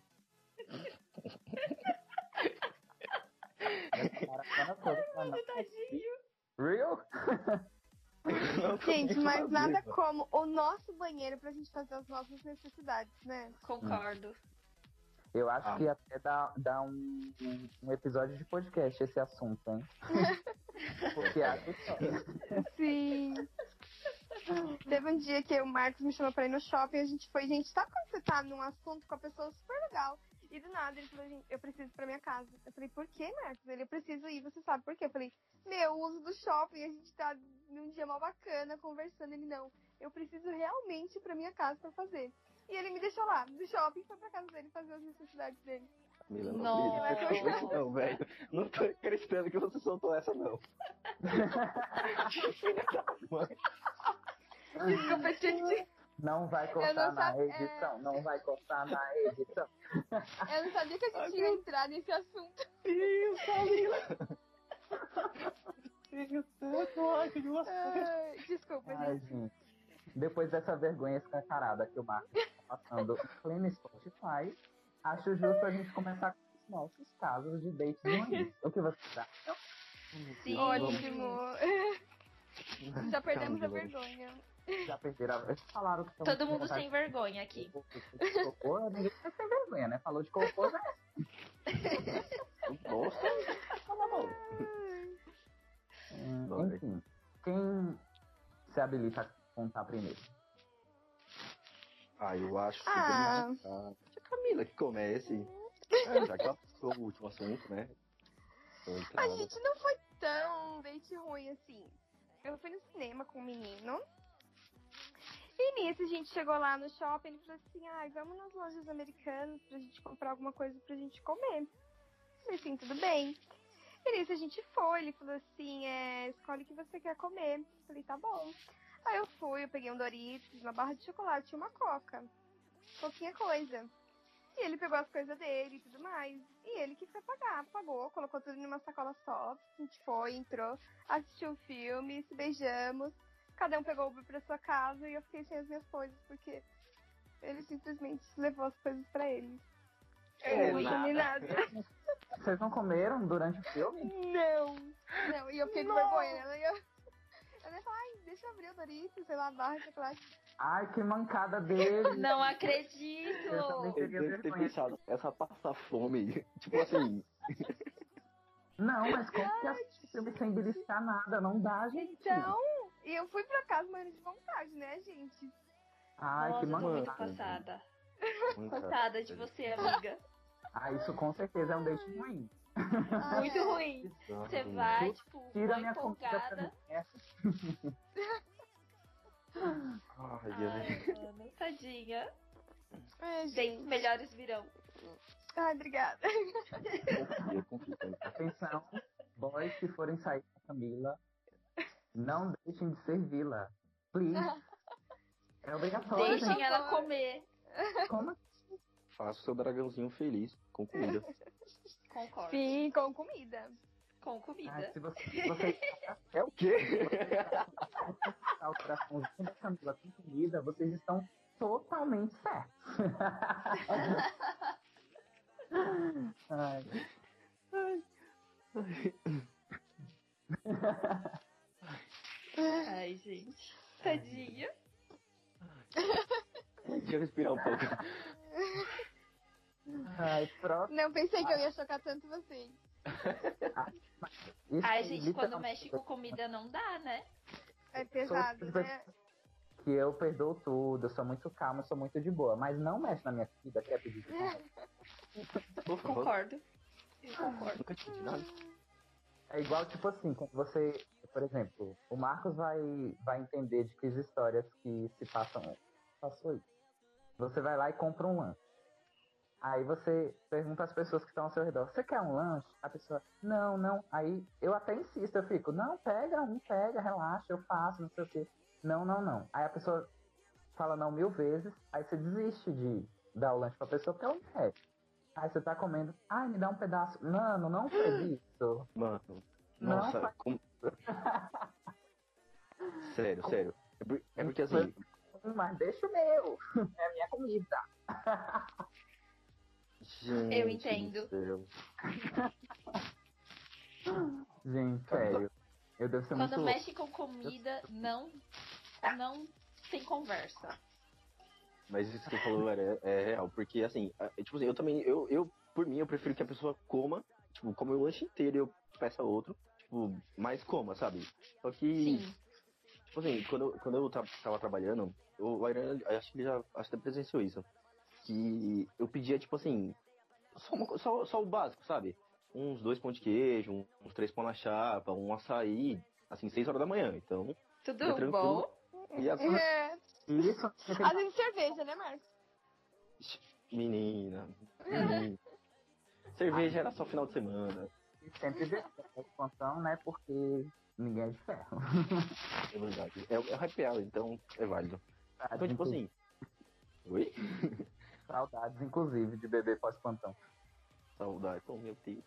Speaker 3: Gente,
Speaker 1: consegui
Speaker 3: mas nada
Speaker 1: mano.
Speaker 3: como o nosso banheiro pra gente fazer as nossas necessidades, né?
Speaker 4: Concordo.
Speaker 2: Eu acho
Speaker 1: Ah.
Speaker 2: que até dá, dá um, um- episódio de podcast esse assunto, hein? Porque a
Speaker 3: Sim. Teve um dia que o Marcos me chamou pra ir no shopping, a gente foi, gente, sabe quando você tá num assunto com a pessoa super legal? E do nada ele falou, gente, eu preciso ir pra minha casa. Eu falei, por que, Marcos? Ele, eu preciso ir, você sabe por quê? Eu falei, meu, uso do shopping, a gente tá num dia mal bacana, conversando. Ele, não, eu preciso realmente ir pra minha casa pra fazer. E ele me deixou lá, do shopping, foi pra casa dele fazer as necessidades dele.
Speaker 1: Camila, não
Speaker 4: Nossa.
Speaker 1: acredito Não, velho. Não tô acreditando que você soltou essa, não. Filha da mãe.
Speaker 3: Desculpa, gente.
Speaker 2: Não vai cortar
Speaker 3: não
Speaker 2: na
Speaker 3: sabia-
Speaker 2: edição, não vai cortar na edição.
Speaker 3: Eu não sabia que a gente ia entrar nesse assunto.
Speaker 1: Engraçado.
Speaker 3: Ai, desculpa,
Speaker 2: Ai,
Speaker 3: gente.
Speaker 2: gente. Depois dessa vergonha escancarada que o Marcos está passando em pleno Spotify, acho justo a gente começar com os nossos casos de dates ruins. O que você acha?
Speaker 4: Sim.
Speaker 3: Ótimo. Já perdemos a vergonha.
Speaker 2: Já perderam. Eles falaram que
Speaker 4: Todo mundo sem vergonha aqui.
Speaker 2: Cocô, ninguém tá sem vergonha, né? Falou de cocô, já
Speaker 1: Nossa, fala mal.
Speaker 2: Hum. Enfim, quem se habilita a contar primeiro?
Speaker 1: Ah, eu acho que
Speaker 3: Ah.
Speaker 1: tem a, a Camila que comece. É, já que ela foi o último assunto, né?
Speaker 3: A gente não foi tão date ruim assim. Eu fui no cinema com um menino. E nisso a gente chegou lá no shopping, ele falou assim, ai, vamos nas lojas americanas pra gente comprar alguma coisa pra gente comer. Eu falei assim, tudo bem. E nisso a gente foi, ele falou assim, é, escolhe o que você quer comer. Eu falei, tá bom. Aí eu fui, eu peguei um Doritos, uma barra de chocolate e uma coca. Pouquinha coisa. E ele pegou as coisas dele e tudo mais. E ele que foi pagar, pagou, colocou tudo numa sacola só. A gente foi, entrou, assistiu o filme, se beijamos. Cada um pegou o Uber pra sua casa e eu fiquei sem as minhas coisas, porque ele simplesmente levou as coisas pra ele.
Speaker 1: É,
Speaker 3: eu não comi nada.
Speaker 2: Vocês não comeram durante o filme?
Speaker 3: Não, não. E eu fiquei com vergonha, né? Eu, eu nem falei, ai, deixa eu abrir o Doritos, sei lá, barra de chocolate.
Speaker 2: Ai, que mancada dele!
Speaker 4: Não acredito!
Speaker 1: Eu devo ter pensado, essa passa fome. Tipo assim,
Speaker 2: Não, mas como que assiste filme sem beliscar nada? Não dá, gente.
Speaker 3: Então, e eu fui pra casa morrendo de vontade, né, gente?
Speaker 2: Ai,
Speaker 4: Nossa,
Speaker 2: que
Speaker 4: eu tô muito passada. Coitada de você, amiga.
Speaker 2: Ah, isso com certeza é um date ruim.
Speaker 3: Ah,
Speaker 4: Muito
Speaker 3: é.
Speaker 4: ruim. Você vai, tipo,
Speaker 2: Tira
Speaker 4: vai
Speaker 2: minha
Speaker 4: empolgada.
Speaker 2: mim.
Speaker 1: Ai,
Speaker 4: Ai, mano, tadinha.
Speaker 3: Ai, gente.
Speaker 4: melhores virão.
Speaker 3: Ai, obrigada.
Speaker 2: Atenção, boys que forem sair com a Camila, não deixem de servi-la. Please. É obrigatório,
Speaker 4: Deixem
Speaker 2: gente.
Speaker 4: ela comer.
Speaker 2: Como assim?
Speaker 1: Faça o seu dragãozinho feliz com comida.
Speaker 4: Concordo.
Speaker 3: Sim, com comida.
Speaker 4: Com comida.
Speaker 2: se você, se você
Speaker 1: É o quê?
Speaker 2: colocar o coraçãozinho da Camila com comida, vocês estão totalmente certos. Ai,
Speaker 4: Ai, gente. Tadinha.
Speaker 1: Deixa eu respirar um pouco.
Speaker 2: ai, próximo.
Speaker 3: Não pensei que eu ia chocar tanto vocês.
Speaker 2: Isso
Speaker 4: Ai, gente, quando mexe com comida não dá, né?
Speaker 3: É pesado, né?
Speaker 2: Que eu perdoo tudo, eu sou muito calma, eu sou muito de boa. Mas não mexe na minha comida, quer pedir desculpa.
Speaker 4: Concordo. Concordo.
Speaker 1: tive nada.
Speaker 2: É igual, tipo assim, quando você, por exemplo, o Marcos vai, vai entender de que as histórias que se passam, passou isso. Você vai lá e compra um lanche. Aí você pergunta às pessoas que estão ao seu redor, você quer um lanche? A pessoa, não, não. Aí eu até insisto, eu fico, não, pega um, pega, relaxa, eu faço, não sei o quê. Não, não, não. Aí a pessoa fala não mil vezes, aí você desiste de dar o lanche pra pessoa porque ela não quer. Aí você tá comendo, ai, me dá um pedaço. Mano, não faz isso.
Speaker 1: Mano,
Speaker 2: Não,
Speaker 1: nossa,
Speaker 2: faz-
Speaker 1: como... Sério, sério. É É porque assim,
Speaker 2: Mas deixa o meu. É a minha comida.
Speaker 1: gente
Speaker 4: Eu
Speaker 1: do
Speaker 4: entendo.
Speaker 2: Gente, sério. Eu devo ser
Speaker 4: Quando
Speaker 2: muito
Speaker 4: mexe com comida, não, não tem conversa.
Speaker 1: Mas isso que você falou era, é real, porque assim, a- tipo assim, eu também, eu, eu, por mim, eu prefiro que a pessoa coma, tipo, come o lanche inteiro e eu peça outro, tipo, mais coma, sabe? Só que,
Speaker 4: Sim.
Speaker 1: tipo assim, quando, eu- quando eu tra- tava trabalhando, o Iron, acho que ele já, acho que presenciou isso, que eu pedia, tipo assim, só, uma só, só o básico, sabe? Uns dois pão de queijo, um- uns três pão na chapa, um açaí, assim, seis horas da manhã, então,
Speaker 4: Tudo bom?
Speaker 1: e a,
Speaker 3: É.
Speaker 2: isso.
Speaker 3: Às vezes cerveja, né, Marcos?
Speaker 1: Menina. menina. Cerveja era só final de semana.
Speaker 2: Sempre ver a expansão, né? Porque ninguém é de ferro.
Speaker 1: É verdade. É, é o happy hour, então é válido. Então, tipo
Speaker 2: Inclusive,
Speaker 1: assim. Oi?
Speaker 2: Saudades, inclusive, de beber pós-plantão.
Speaker 1: Saudade. Oh, meu Deus.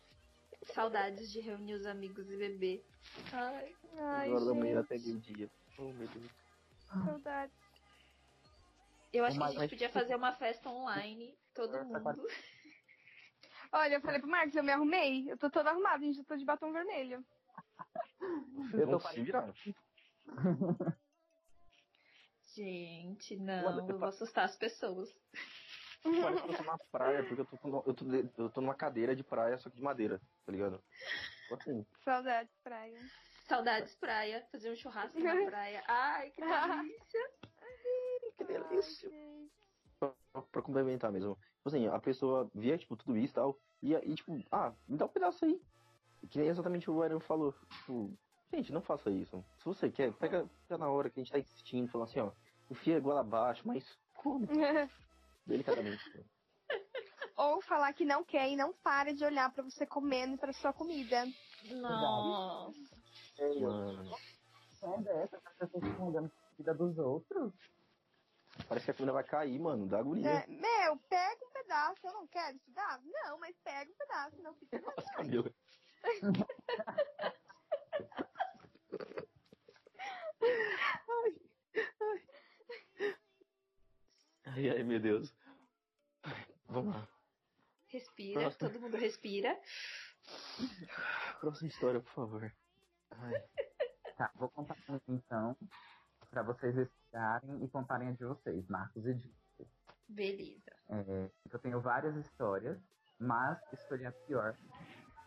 Speaker 4: Saudades de reunir os amigos e beber. Ai.
Speaker 3: Ai,
Speaker 1: Agora da manhã
Speaker 3: gente,
Speaker 1: até meio-dia. Oh, meu Deus.
Speaker 3: saudade.
Speaker 4: Eu acho que a
Speaker 2: Mas-
Speaker 4: gente podia fazer uma festa online, todo mundo.
Speaker 3: Olha, eu falei pro Marcos, eu me arrumei. Eu tô toda arrumada, gente. Eu tô de batom vermelho.
Speaker 2: Eu tô
Speaker 1: se virar.
Speaker 4: Gente, não,
Speaker 1: Mano,
Speaker 4: eu
Speaker 1: eu
Speaker 4: vou assustar as pessoas.
Speaker 1: Parece que eu tô na praia, porque eu tô, com- eu, tô, eu tô numa cadeira de praia, só que de madeira, tá ligado? Assim,
Speaker 3: Saudades, praia.
Speaker 4: Saudades praia, fazer um churrasco na praia. Ai, que delícia.
Speaker 1: que delícia.
Speaker 3: Ai.
Speaker 1: Pra, pra complementar mesmo. Tipo assim, a pessoa via, tipo, tudo isso e tal, e, e tipo, ah, me dá um pedaço aí. Que nem exatamente o Aaron falou. Tipo, gente, não faça isso. Se você quer, pega, pega na hora que a gente tá insistindo, falando assim, ó, enfia igual abaixo, mas come delicadamente.
Speaker 3: Ou falar que não quer e não para de olhar pra você comendo e pra sua comida.
Speaker 4: Nossa.
Speaker 1: Mano,
Speaker 2: É dessa, as pessoas ficam olhando a vida dos outros.
Speaker 1: Parece que a comida vai cair, mano, dá agonia.
Speaker 3: É, meu, pega um pedaço. Eu não quero pedaço? Não, mas pega um pedaço. Não fica.
Speaker 1: Nossa, Camila. Ai, ai, meu Deus. Vamos lá.
Speaker 4: Respira,
Speaker 1: Próximo.
Speaker 4: todo mundo respira.
Speaker 1: Próxima história, por favor. Ai.
Speaker 2: Tá, vou contar então, pra vocês respirarem e contarem a de vocês, Marcos e Di.
Speaker 4: Beleza.
Speaker 2: É, eu tenho várias histórias, mas escolhi a pior.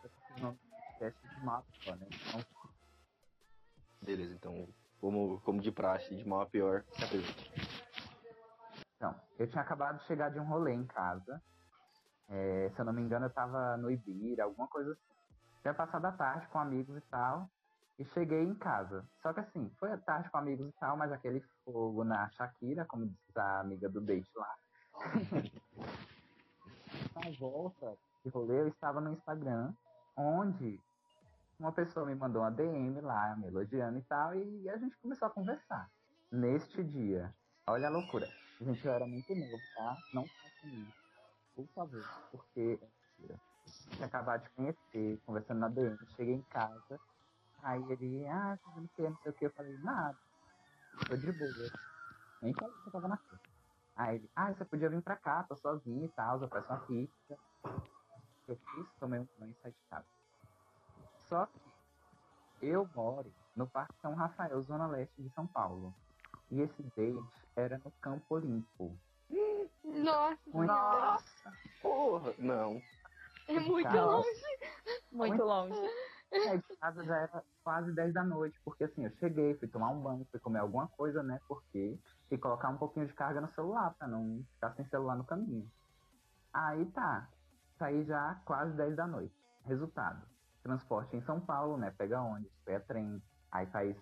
Speaker 2: Eu fiz o nome do podcast de mapa, né? Então,
Speaker 1: Beleza, então, como, como de praxe, de mal a pior, se apresente.
Speaker 2: Então, eu tinha acabado de chegar de um rolê em casa. É, se eu não me engano, eu tava no Ibira, alguma coisa assim. Tinha passado a tarde com amigos e tal. E cheguei em casa. Só que assim, foi a tarde com amigos e tal, mas aquele fogo na Shakira, como diz a amiga do date lá. na volta de rolê, eu estava no Instagram, onde uma pessoa me mandou uma DM lá, me elogiando e tal, e a gente começou a conversar. Neste dia, olha a loucura. Gente, eu era muito novo, tá? Não façam isso. Por favor, porque é mentira. Tinha acabado de conhecer, conversando na DM, cheguei em casa, aí ele, ah, tá fazendo o que, não sei o que, eu falei, nada, tô de boa. Nem falei que eu tava na casa. Aí ele, ah, você podia vir pra cá, tô sozinho e tal, eu peço uma pizza. Eu fiz, tomei um banho e saí de casa. Só que eu moro no Parque São Rafael, Zona Leste de São Paulo. E esse date era no Campo Limpo.
Speaker 3: Nossa,
Speaker 2: Muito-
Speaker 3: senhora.
Speaker 1: Porra, não.
Speaker 3: É muito
Speaker 2: Cara,
Speaker 3: longe.
Speaker 4: Muito longe.
Speaker 2: É, de casa já era quase 10 da noite, porque assim, eu cheguei, fui tomar um banho, fui comer alguma coisa, né? Porque e colocar um pouquinho de carga no celular, pra não ficar sem celular no caminho. Aí tá, saí já quase 10 da noite. Resultado, transporte em São Paulo, né? Pega ônibus, pega trem, aí faz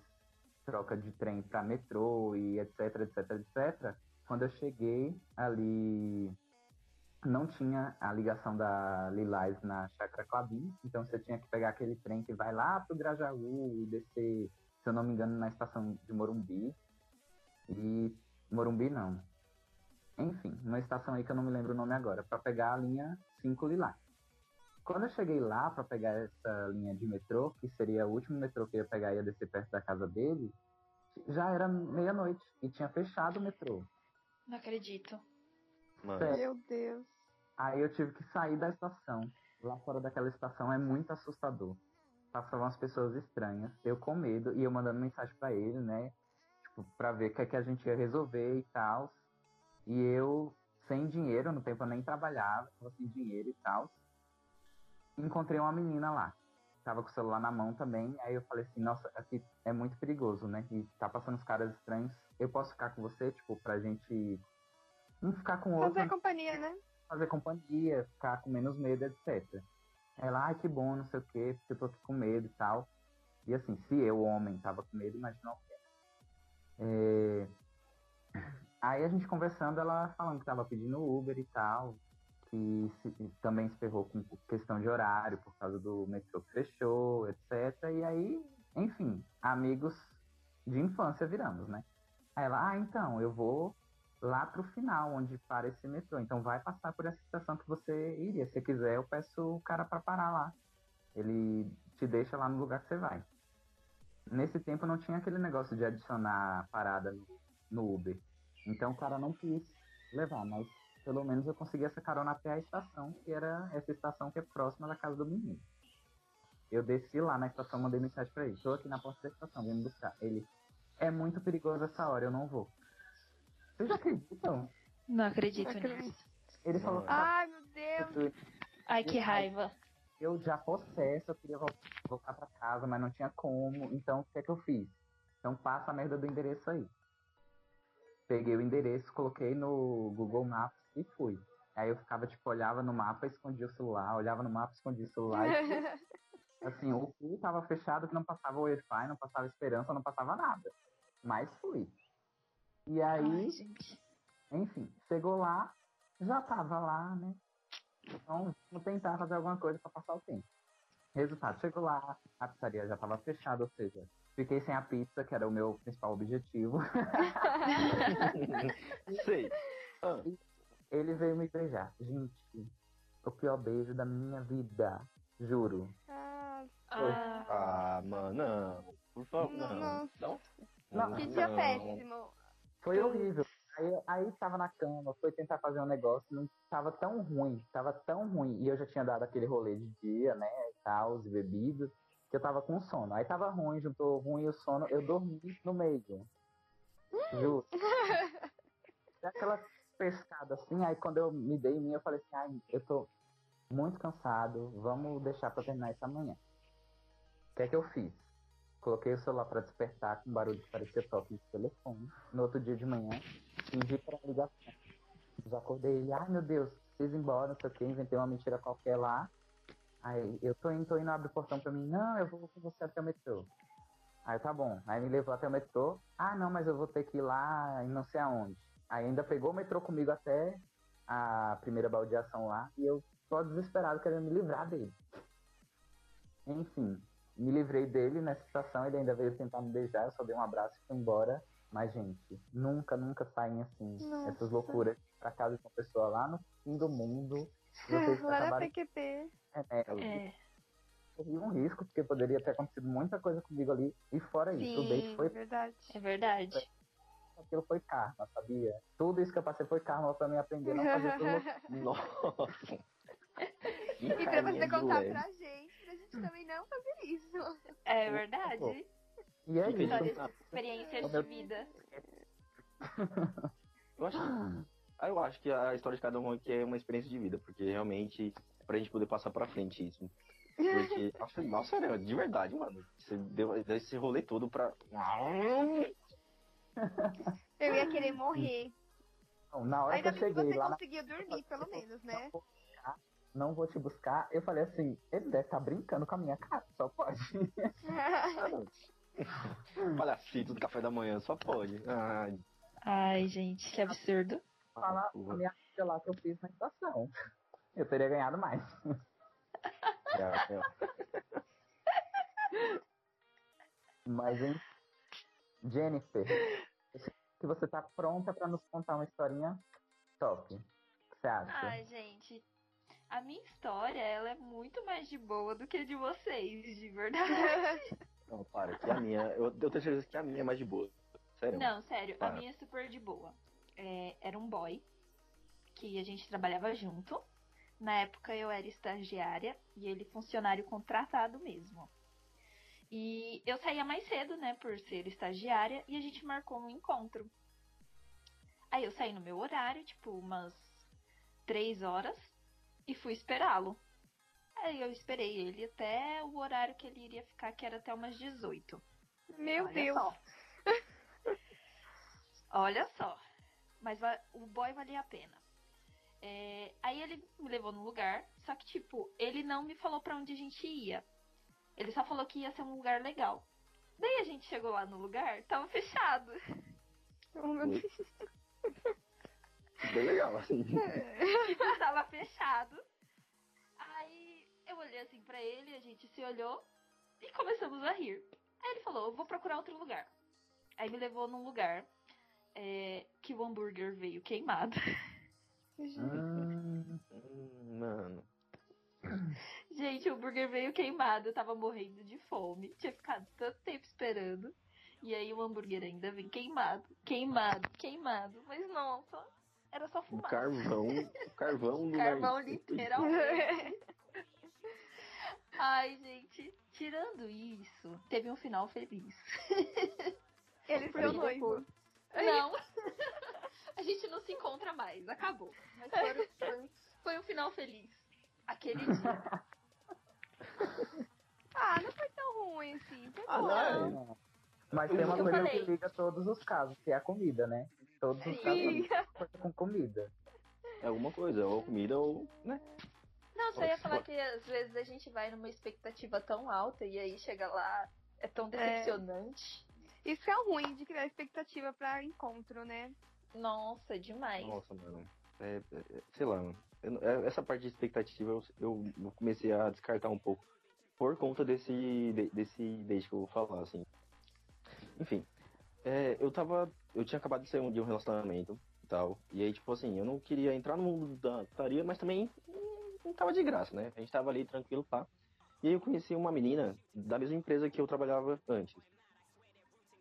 Speaker 2: troca de trem pra metrô e etc, etc, etc. Quando eu cheguei ali, não tinha a ligação da Lilás na Chacra Clabim, então você tinha que pegar aquele trem que vai lá pro Grajaú e descer, se eu não me engano, na estação de Morumbi. E Morumbi não. Enfim, uma estação aí que eu não me lembro o nome agora, para pegar a linha 5 Lilás. Quando eu cheguei lá para pegar essa linha de metrô, que seria o último metrô que eu ia pegar e ia descer perto da casa dele, já era meia-noite e tinha fechado o metrô.
Speaker 4: Não acredito.
Speaker 1: Mano.
Speaker 3: Meu Deus.
Speaker 2: Aí eu tive que sair da estação. Lá fora daquela estação é muito assustador. Passavam as pessoas estranhas, eu com medo, e eu mandando mensagem pra ele, né? Tipo, pra ver o que, é que a gente ia resolver e tal. E eu, sem dinheiro, no tempo eu nem trabalhava, tava sem dinheiro e tal. Encontrei uma menina lá. Tava com o celular na mão também. Aí eu falei assim, nossa, aqui é muito perigoso, né? E tá passando os caras estranhos. Eu posso ficar com você, tipo, pra gente não ficar com o outro
Speaker 3: Fazer companhia, né?
Speaker 2: fazer companhia, ficar com menos medo, etc. Ela, ai, que bom, não sei o quê, porque eu tô aqui com medo e tal. E assim, se eu, homem, tava com medo, imagina o que é. Aí a gente conversando, ela falando que tava pedindo Uber e tal, que se- também se ferrou com questão de horário, por causa do metrô que fechou, etc. E aí, enfim, amigos de infância viramos, né? Aí ela, ah, então, eu vou lá pro final, onde para esse metrô. Então vai passar por essa estação que você iria. Se quiser, eu peço o cara para parar lá. Ele te deixa lá no lugar que você vai. Nesse tempo não tinha aquele negócio de adicionar parada no, no Uber. Então o cara não quis levar, mas pelo menos eu consegui essa carona até a estação, que era essa estação que é próxima da casa do menino. Eu desci lá na estação, mandei mensagem pra ele. Tô aqui na porta da estação, me buscar. Ele, é muito perigoso essa hora, eu não vou. Vocês acreditam?
Speaker 4: Não acredito
Speaker 3: Acredito.
Speaker 4: nisso.
Speaker 2: Ele falou que
Speaker 3: Ai, meu Deus.
Speaker 4: Ai, que raiva.
Speaker 2: eu já possesso, eu queria vol- voltar pra casa, mas não tinha como. Então, o que é que eu fiz? Então, passa a merda do endereço aí. Peguei o endereço, coloquei no Google Maps e fui. Aí eu ficava, tipo, olhava no mapa, escondia o celular, olhava no mapa, escondia o celular. E assim, o cu tava fechado, que não passava Wi-Fi, não passava esperança, não passava nada. Mas fui. E aí,
Speaker 4: Ai, gente.
Speaker 2: enfim, chegou lá, já tava lá, né? Então, vamos tentar fazer alguma coisa pra passar o tempo. Resultado, chegou lá, a pizzaria já tava fechada, ou seja, fiquei sem a pizza, que era o meu principal objetivo.
Speaker 1: Sei. Ah,
Speaker 2: Ele veio me beijar. Gente, o pior beijo da minha vida, juro.
Speaker 3: Ah,
Speaker 4: Ah,
Speaker 1: ah, mano, não. Por favor,
Speaker 3: Não,
Speaker 1: não. Não.
Speaker 2: Não,
Speaker 3: que dia
Speaker 1: não.
Speaker 3: péssimo.
Speaker 2: Foi horrível. Aí, aí tava na cama, foi tentar fazer um negócio, não tava tão ruim, tava tão ruim. E eu já tinha dado aquele rolê de dia, né, e tal, e bebidas, que eu tava com sono. Aí tava ruim, juntou ruim e o sono, eu dormi no meio. Juro. Dá aquela pescada assim, aí quando eu me dei em mim, eu falei assim, ai, eu tô muito cansado, vamos deixar pra terminar isso amanhã. O que é que eu fiz? Coloquei o celular pra despertar com barulho que parecia toque de telefone. No outro dia de manhã, fingi uma ligação. Já acordei ele, ai meu Deus, preciso ir embora, não sei o que, inventei uma mentira qualquer lá. Aí, eu tô indo, tô indo, abre o portão pra mim, não, eu vou com você até o metrô. Aí tá bom, aí me levou até o metrô, ah não, mas eu vou ter que ir lá em não sei aonde. Aí ainda pegou o metrô comigo até a primeira baldeação lá, e eu tô desesperado querendo me livrar dele. Enfim, me livrei dele nessa situação, ele ainda veio tentar me beijar, eu só dei um abraço e fui embora. Mas, gente, nunca, nunca saem assim,
Speaker 3: Nossa.
Speaker 2: essas loucuras pra casa de uma pessoa lá no fim do mundo. Vocês
Speaker 3: Lá na PQP.
Speaker 2: é,
Speaker 4: é.
Speaker 2: corri um risco, porque poderia ter acontecido muita coisa comigo ali. E fora isso, o
Speaker 3: Sim,
Speaker 2: foi
Speaker 3: verdade.
Speaker 4: É verdade.
Speaker 2: aquilo foi karma, sabia? Tudo isso que eu passei foi karma pra mim aprender a não fazer tudo.
Speaker 1: Nossa.
Speaker 3: E pra você contar pra gente também não fazer isso.
Speaker 4: É verdade.
Speaker 2: E é isso.
Speaker 4: experiências de vida.
Speaker 1: Eu acho, eu acho que a história de cada um aqui é uma experiência de vida, porque realmente, pra gente poder passar pra frente isso. Porque, nossa, nossa, de verdade, mano. Você deu, deu esse rolê todo pra.
Speaker 3: Eu ia querer morrer.
Speaker 2: Não, na hora
Speaker 3: Ainda
Speaker 2: que
Speaker 3: bem
Speaker 2: eu
Speaker 3: que
Speaker 2: cheguei
Speaker 3: você
Speaker 2: lá na
Speaker 3: conseguiu dormir, pelo menos, né?
Speaker 2: Não vou te buscar, eu falei assim, ele deve estar brincando com a minha cara, só pode.
Speaker 1: Palhacito do café da manhã, só pode. Ai,
Speaker 4: Ai, gente, que absurdo.
Speaker 2: Falar a
Speaker 1: porra.
Speaker 2: minha lá que eu fiz na estação. Eu teria ganhado mais.
Speaker 1: É, é.
Speaker 2: Mas, hein? Jennifer, eu sei que você tá pronta pra nos contar uma historinha top. O que você acha?
Speaker 4: Ai, gente. A minha história, ela é muito mais de boa do que a de vocês, de verdade.
Speaker 1: Não, para, que a minha. Eu, eu tenho certeza que a minha é mais de boa. Sério.
Speaker 4: Não, sério, a
Speaker 1: Tá.
Speaker 4: minha é super de boa. É, era um boy que a gente trabalhava junto. Na época eu era estagiária e ele funcionário contratado mesmo. E eu saía mais cedo, né, por ser estagiária, e a gente marcou um encontro. Aí eu saí no meu horário, tipo umas três horas, e fui esperá-lo. Aí eu esperei ele até o horário que ele iria ficar, que era até umas 18.
Speaker 3: Meu
Speaker 4: Olha
Speaker 3: Deus.
Speaker 4: só. Olha só. Mas o boy valia a pena. É, aí ele me levou no lugar, só que, tipo, ele não me falou pra onde a gente ia. Ele só falou que ia ser um lugar legal. Daí a gente chegou lá no lugar, tava fechado.
Speaker 3: Oh, meu Deus.
Speaker 1: Bem legal, assim.
Speaker 4: tipo, tava fechado. Aí eu olhei assim pra ele, a gente se olhou e começamos a rir. Aí ele falou, eu vou procurar outro lugar. Aí me levou num lugar é, que o hambúrguer veio queimado.
Speaker 2: Hum,
Speaker 1: Hum, Mano.
Speaker 4: Gente, o hambúrguer veio queimado, eu tava morrendo de fome. Tinha ficado tanto tempo esperando. E aí o hambúrguer ainda vem queimado, queimado, queimado. Mas nossa, era só
Speaker 1: O carvão. O carvão do
Speaker 4: Carvão
Speaker 1: nariz.
Speaker 4: literalmente. Ai, gente, tirando isso, teve um final feliz.
Speaker 3: Ele seu noivo.
Speaker 4: Não. A gente não se encontra mais, acabou. Mas foi, foi, foi um final feliz. Aquele dia.
Speaker 3: Ah, não foi tão ruim assim. Foi
Speaker 1: Ah,
Speaker 3: bom.
Speaker 1: não.
Speaker 2: Mas tem uma coisa que liga todos os casos, que é a comida, né? Todos os coisa com comida.
Speaker 1: É alguma coisa, ou comida ou. né?
Speaker 4: Não, só ia falar que às vezes a gente vai numa expectativa tão alta e aí chega lá, é tão decepcionante.
Speaker 3: Isso é ruim de criar expectativa pra encontro, né?
Speaker 4: Nossa, demais.
Speaker 1: Nossa, mano. É, é, é, sei lá, mano. Eu é- essa parte de expectativa eu, eu, comecei a descartar um pouco. Por conta desse, de- desse date que eu vou falar, assim. Enfim. é, eu tava. Eu tinha acabado de sair um- de um relacionamento e tal. E aí, tipo assim, eu não queria entrar no mundo da putaria, mas também não tava de graça, né? A gente tava ali tranquilo, pá. E aí eu conheci uma menina da mesma empresa que eu trabalhava antes.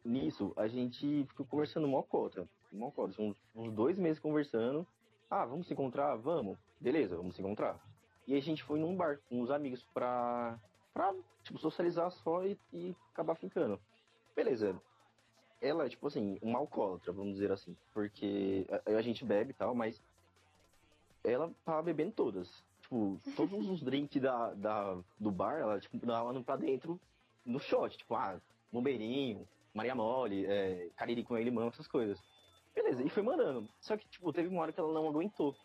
Speaker 1: Nisso, a gente ficou conversando mó cota. Mó cota. Uns, uns dois meses conversando. Ah, vamos se encontrar? Vamos. Beleza, vamos se encontrar. E a gente foi num bar com uns amigos pra, pra tipo, socializar só e, e acabar ficando. Beleza. Ela é, tipo assim, uma alcoólatra, vamos dizer assim. Porque a, a gente bebe e tal, mas ela tava bebendo todas. Tipo, todos os drinks da, da, do bar, ela, tipo, dava pra dentro no shot. Tipo, ah, bombeirinho, Maria Mole, é, cariri com limão, essas coisas. Beleza, e foi mandando. Só que, tipo, teve uma hora que ela não aguentou.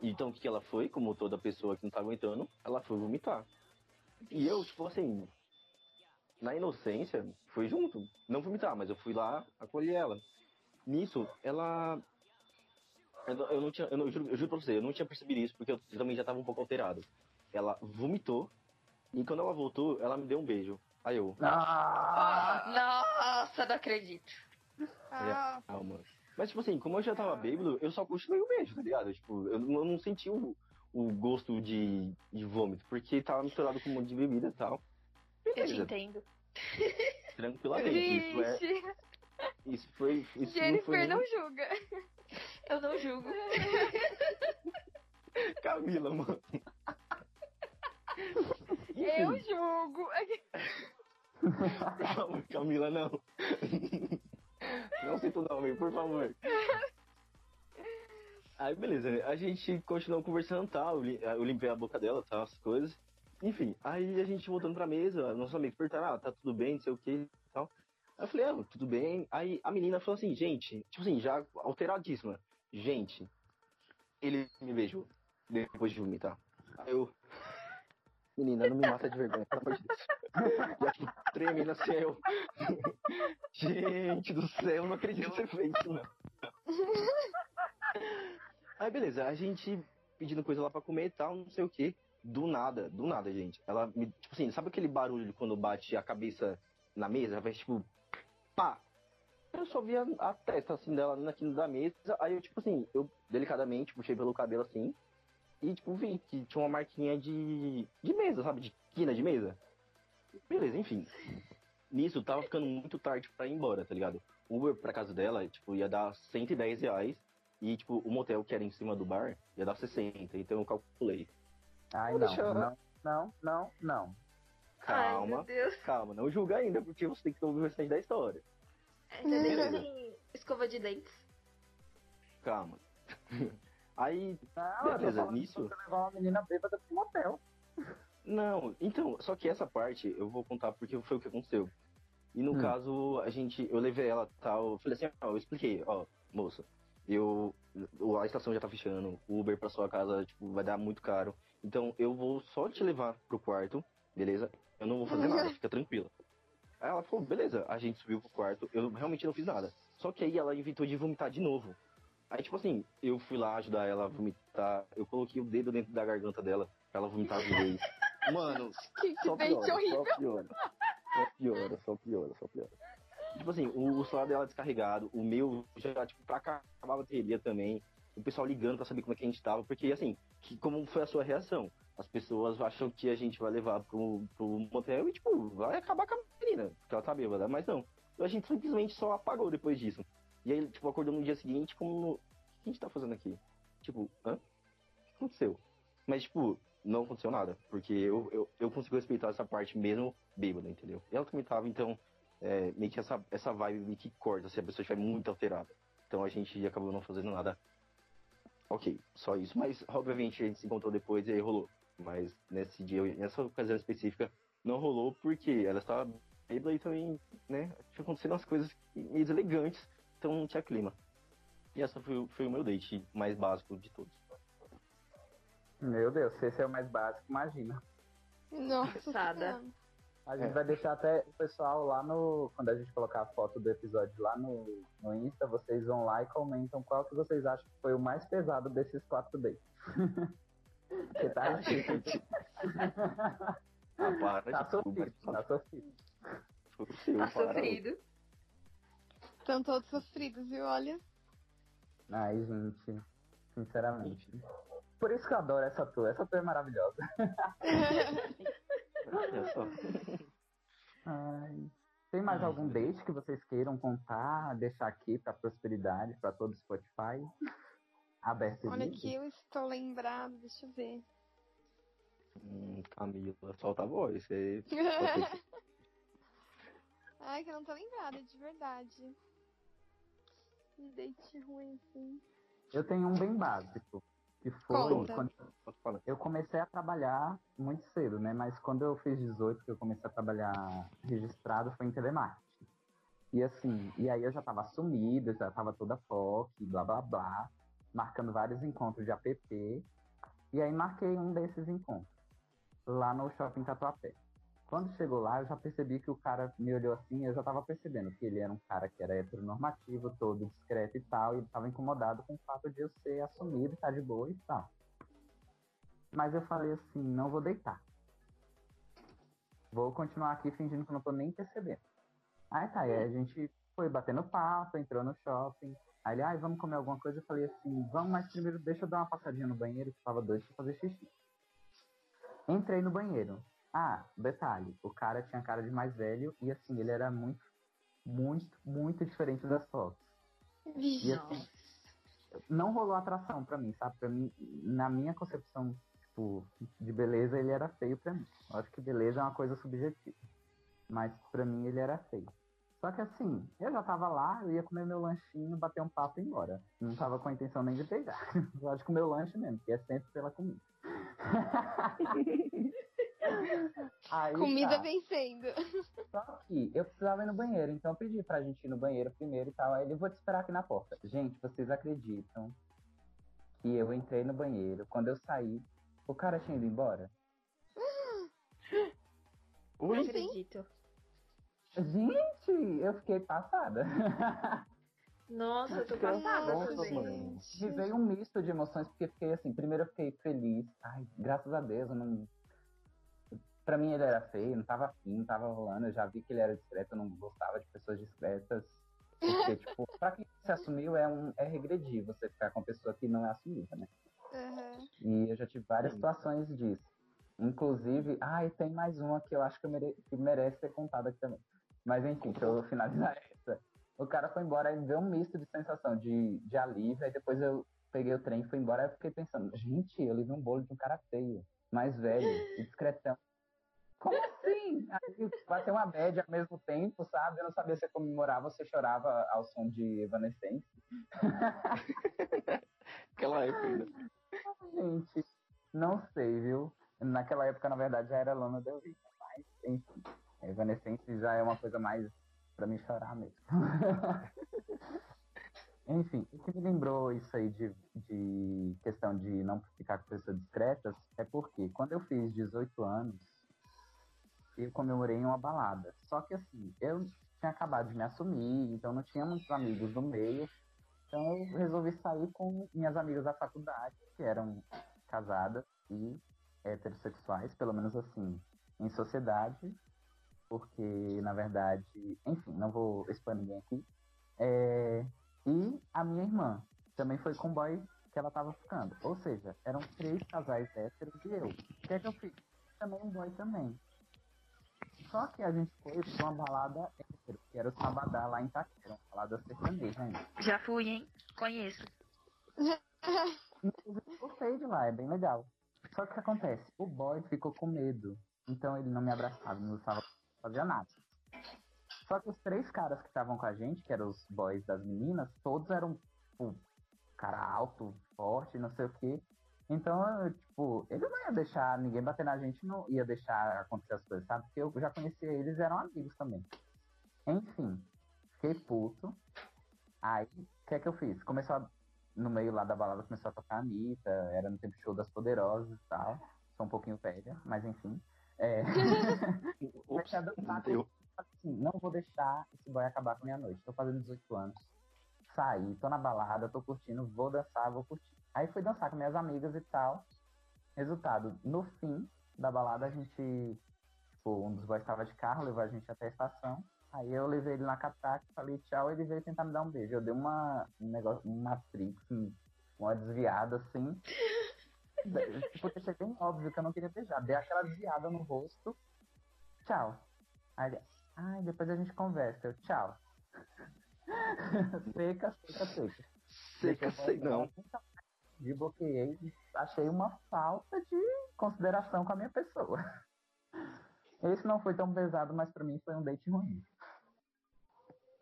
Speaker 1: Então, o que que ela foi? Como toda pessoa que não tá aguentando, ela foi vomitar. E eu, tipo assim, na inocência, fui junto. Não vomitar, mas eu fui lá acolher ela. Nisso, ela. Eu, não- eu não tinha. Eu, não- eu juro, eu juro pra você, eu não tinha percebido isso, porque eu também já tava um pouco alterado. Ela vomitou, e quando ela voltou, ela me deu um beijo. Aí eu,
Speaker 2: Ah!
Speaker 4: Nossa, não acredito.
Speaker 3: Ah,
Speaker 1: calma. Mas, tipo assim, como eu já tava bêbado, eu só continuei o beijo, tá ligado? Tipo, eu, não- eu não senti o, o gosto de, de vômito, porque tava misturado com um monte de bebida e tal.
Speaker 4: Eu te
Speaker 1: Beleza,
Speaker 4: entendo.
Speaker 1: Tranquilamente. Isso, é, isso foi. Isso não foi
Speaker 3: Jennifer não julga.
Speaker 4: Eu não julgo.
Speaker 1: Camila, mano.
Speaker 3: Eu julgo.
Speaker 1: Favor, Camila, não. Não cita o nome, por favor. Aí, beleza, a gente continuou conversando tal. Eu lim- eu limpei a boca dela, tal, as coisas. Enfim, aí a gente voltando pra mesa, nossos amigos perguntaram, ah, tá tudo bem, não sei o que e tal. Aí eu falei, ah, tudo bem. Aí a menina falou assim, gente, tipo assim, já alteradíssima. Gente, ele me beijou depois de vomitar. Aí eu. Menina, não me mata de vergonha, pelo amor de Deus. E aqui, tremendo assim, eu. Gente do céu, não acredito que você fez isso, não. Aí, beleza, a gente pedindo coisa lá pra comer e tal, não sei o que. Do nada, do nada, gente. Ela me. Tipo assim, sabe aquele barulho de quando bate a cabeça na mesa? Vai tipo. Pá! Eu só via a testa assim dela na quina da mesa. Aí eu, tipo assim, eu delicadamente puxei pelo cabelo assim. E, tipo, vi que tinha uma marquinha de. de mesa, sabe? De quina de mesa. Beleza, enfim. Nisso, tava ficando muito tarde pra ir embora, tá ligado? Uber pra casa dela, tipo, ia dar 110 reais. E, tipo, o motel que era em cima do bar ia dar 60. Então eu calculei.
Speaker 2: Ai, não, não, não, não, não.
Speaker 4: Ai,
Speaker 1: Calma,
Speaker 4: Deus.
Speaker 1: calma, não julga ainda, porque você tem que ouvir o restante da história.
Speaker 4: Você deixa
Speaker 1: Beleza.
Speaker 4: assim, escova de dentes.
Speaker 1: Calma. Aí,
Speaker 2: Não,
Speaker 1: Beleza, nisso-
Speaker 2: você levar uma menina bêbada pro motel.
Speaker 1: Não, então, só que essa parte eu vou contar porque foi o que aconteceu. E no
Speaker 2: Hum.
Speaker 1: caso, a gente, eu levei ela tal, eu falei assim, ó, eu expliquei, ó, moça, eu, a estação já tá fechando, o Uber pra sua casa, tipo, vai dar muito caro, então eu vou só te levar pro quarto, beleza? Eu não vou fazer nada, fica tranquila. Aí ela falou, beleza, a gente subiu pro quarto, eu realmente não fiz nada. Só que aí ela inventou de vomitar de novo. Aí, tipo assim, eu fui lá ajudar ela a vomitar, eu coloquei o dedo dentro da garganta dela pra ela vomitar de vez. Mano,
Speaker 3: Que, que
Speaker 1: só piora,
Speaker 3: horrível.
Speaker 1: só piora. Só piora, só piora, só piora. Tipo assim, o, o celular dela descarregado, o meu já, tipo, pra acabar a bateria também. O pessoal ligando pra saber como é que a gente tava, porque assim, que, como foi a sua reação? As pessoas acham que a gente vai levar pro, pro motel e, tipo, vai acabar com a menina, porque ela tá bêbada, mas não. A gente simplesmente só apagou depois disso. E aí, tipo, acordou no dia seguinte como. O que a gente tá fazendo aqui? Tipo, hã? O que aconteceu? Mas, tipo, não aconteceu nada, porque eu, eu, eu consigo respeitar essa parte mesmo bêbada, entendeu? Ela também tava, então, é, meio que essa, essa vibe meio que corta se a pessoa estiver muito alterada. Então a gente acabou não fazendo nada. Ok, só isso. Mas obviamente a gente se encontrou depois e aí rolou. Mas nesse dia, nessa ocasião específica, não rolou porque ela estava bêbada e também, né, tinha acontecido umas coisas meio elegantes, então não tinha clima. E essa foi, foi o meu date mais básico de todos.
Speaker 2: Meu Deus, se esse é o mais básico, imagina.
Speaker 3: Nossa.
Speaker 2: A gente
Speaker 1: É.
Speaker 2: vai deixar até o pessoal lá no. Quando a gente colocar a foto do episódio lá no, no Insta, vocês vão lá e comentam qual que vocês acham que foi o mais pesado desses quatro dates. Porque tá difícil.
Speaker 1: Ah, para,
Speaker 2: Tá
Speaker 1: gente,
Speaker 2: sofrido, tá sofrido.
Speaker 4: Tá sofrido.
Speaker 3: Estão todos sofridos, viu? Olha.
Speaker 2: Ai, gente, sinceramente. Por isso que eu adoro essa tour. Essa tour é maravilhosa.
Speaker 1: Olha só.
Speaker 2: Ai. Tem mais
Speaker 1: Ai,
Speaker 2: algum date que vocês queiram contar, deixar aqui pra prosperidade, pra todo o Spotify? Aberto
Speaker 3: Olha
Speaker 2: livre?
Speaker 3: que eu estou lembrado, deixa eu ver.
Speaker 1: Hum, Camila, solta a voz. Você
Speaker 3: Ai, que eu não tô lembrada, de verdade. Que date ruim, assim.
Speaker 2: Eu tenho um bem básico. Que foi
Speaker 3: Conta.
Speaker 2: quando eu comecei a trabalhar muito cedo, né? Mas quando eu fiz 18, que eu comecei a trabalhar registrado, foi em telemarketing. E assim, e aí eu já tava assumido, já tava toda POC, blá blá blá, marcando vários encontros de app. E aí marquei um desses encontros, lá no shopping Tatuapé. Quando chegou lá, eu já percebi que o cara me olhou assim, eu já tava percebendo que ele era um cara que era heteronormativo, todo discreto e tal, e ele tava incomodado com o fato de eu ser assumido, tá de boa e tal. Mas eu falei assim, não vou deitar. Vou continuar aqui fingindo que não tô nem percebendo. Aí tá, aí a gente foi batendo papo, entrou no shopping. Aí ele, vamos comer alguma coisa? Eu falei assim, vamos, mas primeiro deixa eu dar uma passadinha no banheiro, que tava doido pra fazer xixi. Entrei no banheiro. Ah, detalhe, o cara tinha cara de mais velho e assim, ele era muito, muito, muito diferente das fotos. E assim, não rolou atração pra mim, sabe? Pra mim, na minha concepção, tipo, de beleza, ele era feio pra mim. Eu acho que beleza é uma coisa subjetiva. Mas pra mim ele era feio. Só que assim, eu já tava lá, eu ia comer meu lanchinho, bater um papo e ir embora. Não tava com a intenção nem de pegar. Eu acho que o meu lanche mesmo, que é sempre pela comida. Aí,
Speaker 3: Comida
Speaker 2: tá.
Speaker 3: vencendo.
Speaker 2: Só que eu precisava ir no banheiro, então eu pedi pra gente ir no banheiro primeiro e tal. Aí ele vou te esperar aqui na porta. Gente, vocês acreditam que eu entrei no banheiro, quando eu saí, o cara tinha ido embora?
Speaker 4: Não
Speaker 1: Ui,
Speaker 4: acredito.
Speaker 2: Gente, eu fiquei passada.
Speaker 4: Nossa, eu tô passada também.
Speaker 2: veio um misto de emoções, porque fiquei assim, primeiro eu fiquei feliz. Ai, graças a Deus, eu não. Pra mim ele era feio, não tava afim, não tava rolando. Eu já vi que ele era discreto, eu não gostava de pessoas discretas. Porque, tipo, pra quem se assumiu é, um, é regredir você ficar com uma pessoa que não é assumida, né?
Speaker 3: Aham.
Speaker 2: E eu já tive várias
Speaker 1: Sim.
Speaker 2: situações disso. Inclusive, ah, e tem mais uma que eu acho que, eu mere- que merece ser contada aqui também. Mas enfim, deixa eu finalizar essa. O cara foi embora e me deu um misto de sensação de, de alívio, aí depois eu peguei o trem e fui embora, aí eu fiquei pensando, gente, eu levei um bolo de um cara feio, mais velho e discretão. Como assim? Aí bateu uma média ao mesmo tempo, sabe? Eu não sabia se eu comemorava ou se chorava ao som de Evanescence.
Speaker 1: aquela época ainda.
Speaker 2: Gente, não sei, viu? Naquela época, na verdade, já era Lana Del Rey. Mas, enfim, Evanescence já é uma coisa mais pra me chorar mesmo. enfim, o que me lembrou isso aí de, de questão de não ficar com pessoas discretas é porque quando eu fiz 18 anos, eu comemorei em uma balada. Só que assim, eu tinha acabado de me assumir, então não tinha muitos amigos no meio. Então eu resolvi sair com minhas amigas da faculdade, que eram casadas e heterossexuais, pelo menos assim, em sociedade, porque na verdade, enfim, não vou expor ninguém aqui. É, e a minha irmã também foi com o boy que ela tava ficando. Ou seja, eram três casais héteros e eu. O que é que eu fiz? Também um boy também. Só que a gente foi pra uma balada hétero, que era o Sabadá lá em Itaquera, uma balada sertaneja ainda.
Speaker 4: Já fui, hein? Conheço.
Speaker 2: Inclusive, gostei de lá, é bem legal. Só que o que acontece? O boy ficou com medo. Então ele não me abraçava, não gostava, fazia nada. Só que os três caras que estavam com a gente, que eram os boys das meninas, todos eram, tipo, cara alto, forte, não sei o quê. Então, eu, tipo, ele não ia deixar ninguém bater na gente, não ia deixar acontecer as coisas, sabe? Porque eu já conhecia eles eram amigos também. Enfim, fiquei puto. Aí, o que é que eu fiz? Começou a, no meio lá da balada, começou a tocar a Anitta, era no tempo show das Poderosas e tal. Sou um pouquinho velha, mas enfim. É... Comecei a dançar assim, não vou deixar esse boy acabar com minha noite. Tô fazendo 18 anos. Saí, tô na balada, tô curtindo, vou dançar, vou curtir. Aí fui dançar com minhas amigas e tal. Resultado, no fim da balada, a gente. Tipo, um dos boys estava de carro, levou a gente até a estação. Aí eu levei ele na cataca, falei tchau, ele veio tentar me dar um beijo. Eu dei uma, um negócio, uma matrix, um- uma desviada assim. tipo, deixei bem óbvio que eu não queria beijar. Dei aquela desviada no rosto. Tchau. Aí ele, ai, depois a gente conversa. Eu, tchau. seca, seca, seca.
Speaker 1: seca, sei não.
Speaker 2: De bloqueei, achei uma falta de consideração com a minha pessoa. Esse não foi tão pesado, mas pra mim foi um date ruim.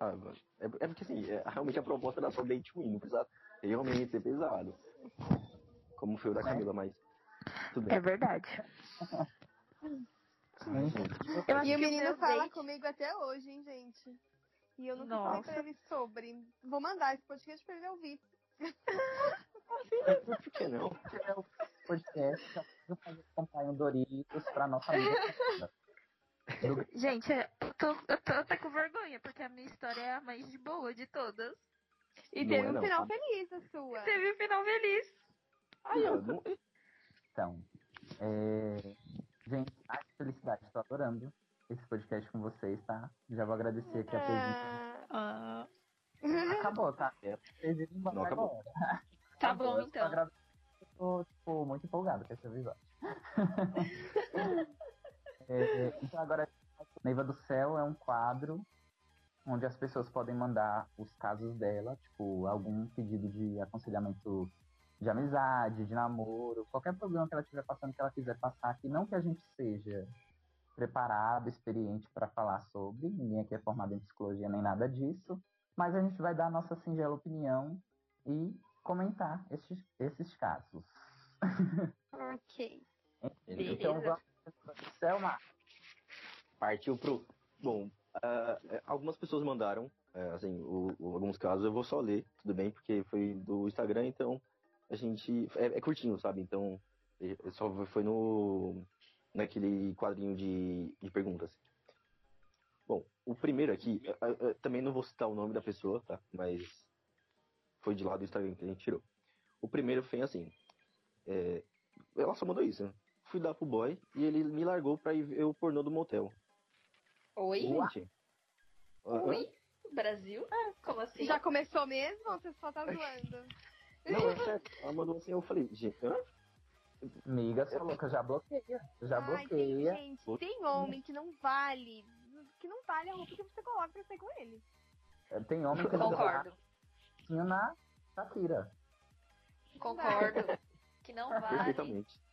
Speaker 1: Ah. É, é porque assim, é, realmente a proposta era só date ruim, não precisava realmente ser pesado. Como foi o da Camila, mas. Tudo bem.
Speaker 4: É verdade. Eu acho
Speaker 3: E o
Speaker 4: que o
Speaker 3: menino fala
Speaker 4: date-
Speaker 3: comigo até hoje, hein, gente? E eu nunca
Speaker 4: Nossa.
Speaker 3: falei pra ele sobre. Vou mandar esse podcast pra ele ouvir.
Speaker 1: Por que não?
Speaker 2: é o podcast, já vou fazer comprar um Doritos pra nossa amiga. Do-
Speaker 4: Gente, eu tô, eu tô até com vergonha, porque a minha história é a mais de boa de todas.
Speaker 3: E
Speaker 1: Não
Speaker 3: teve
Speaker 1: é,
Speaker 3: um
Speaker 1: não.
Speaker 3: final feliz a sua.
Speaker 4: Teve um final feliz.
Speaker 1: Aí, ó, não-
Speaker 2: Então, é... gente, ai, que felicidade, tô adorando esse podcast com vocês, tá? Já vou agradecer aqui a presença.
Speaker 3: Ah,
Speaker 2: Acabou, tá?
Speaker 1: É.
Speaker 2: Vocês embora
Speaker 1: Não, acabou.
Speaker 2: agora.
Speaker 4: Tá
Speaker 2: Acabou,
Speaker 4: bom,
Speaker 2: só
Speaker 4: então.
Speaker 2: eu tô, tipo, muito empolgado com esse episódio. É, então agora, Neiva do Céu é um quadro onde as pessoas podem mandar os casos dela, tipo, algum pedido de aconselhamento de amizade, de namoro, qualquer problema que ela estiver passando, que ela quiser passar, que não que a gente seja preparado, experiente para falar sobre, ninguém aqui é formado em psicologia nem nada disso, mas a gente vai dar a nossa singela opinião e comentar esses, esses casos.
Speaker 3: ok.
Speaker 2: Então
Speaker 4: Beleza.
Speaker 2: vamos, Selma,
Speaker 1: partiu pro. Bom, é, algumas pessoas mandaram, é, assim, o- o- alguns casos eu vou só ler, tudo bem, porque foi do Instagram, então a gente. É, é curtinho, sabe? Então, é- é só foi no. naquele quadrinho de, de perguntas. Bom, o primeiro aqui, é, é, é, também não vou citar o nome da pessoa, tá? Mas foi de lá do Instagram que a gente tirou. O primeiro foi assim. é, ela só mandou isso, né? Fui dar pro boy e ele me largou pra ir ver o pornô do motel.
Speaker 4: Oi?
Speaker 1: Gente. ah,
Speaker 4: Oi? Brasil? Como assim?
Speaker 3: Já começou mesmo ou você só tá zoando?
Speaker 1: Não, é sério. Ela mandou assim, eu falei, gente, hã?
Speaker 2: amiga, sua louca, já bloqueia. Já
Speaker 3: Ai, tem,
Speaker 2: bloqueia.
Speaker 3: gente, tem homem que não vale. Que não vale a roupa que você coloca pra sair com ele.
Speaker 2: Tem homem que não dá Ratinho na Shakira.
Speaker 4: Concordo. Que não vale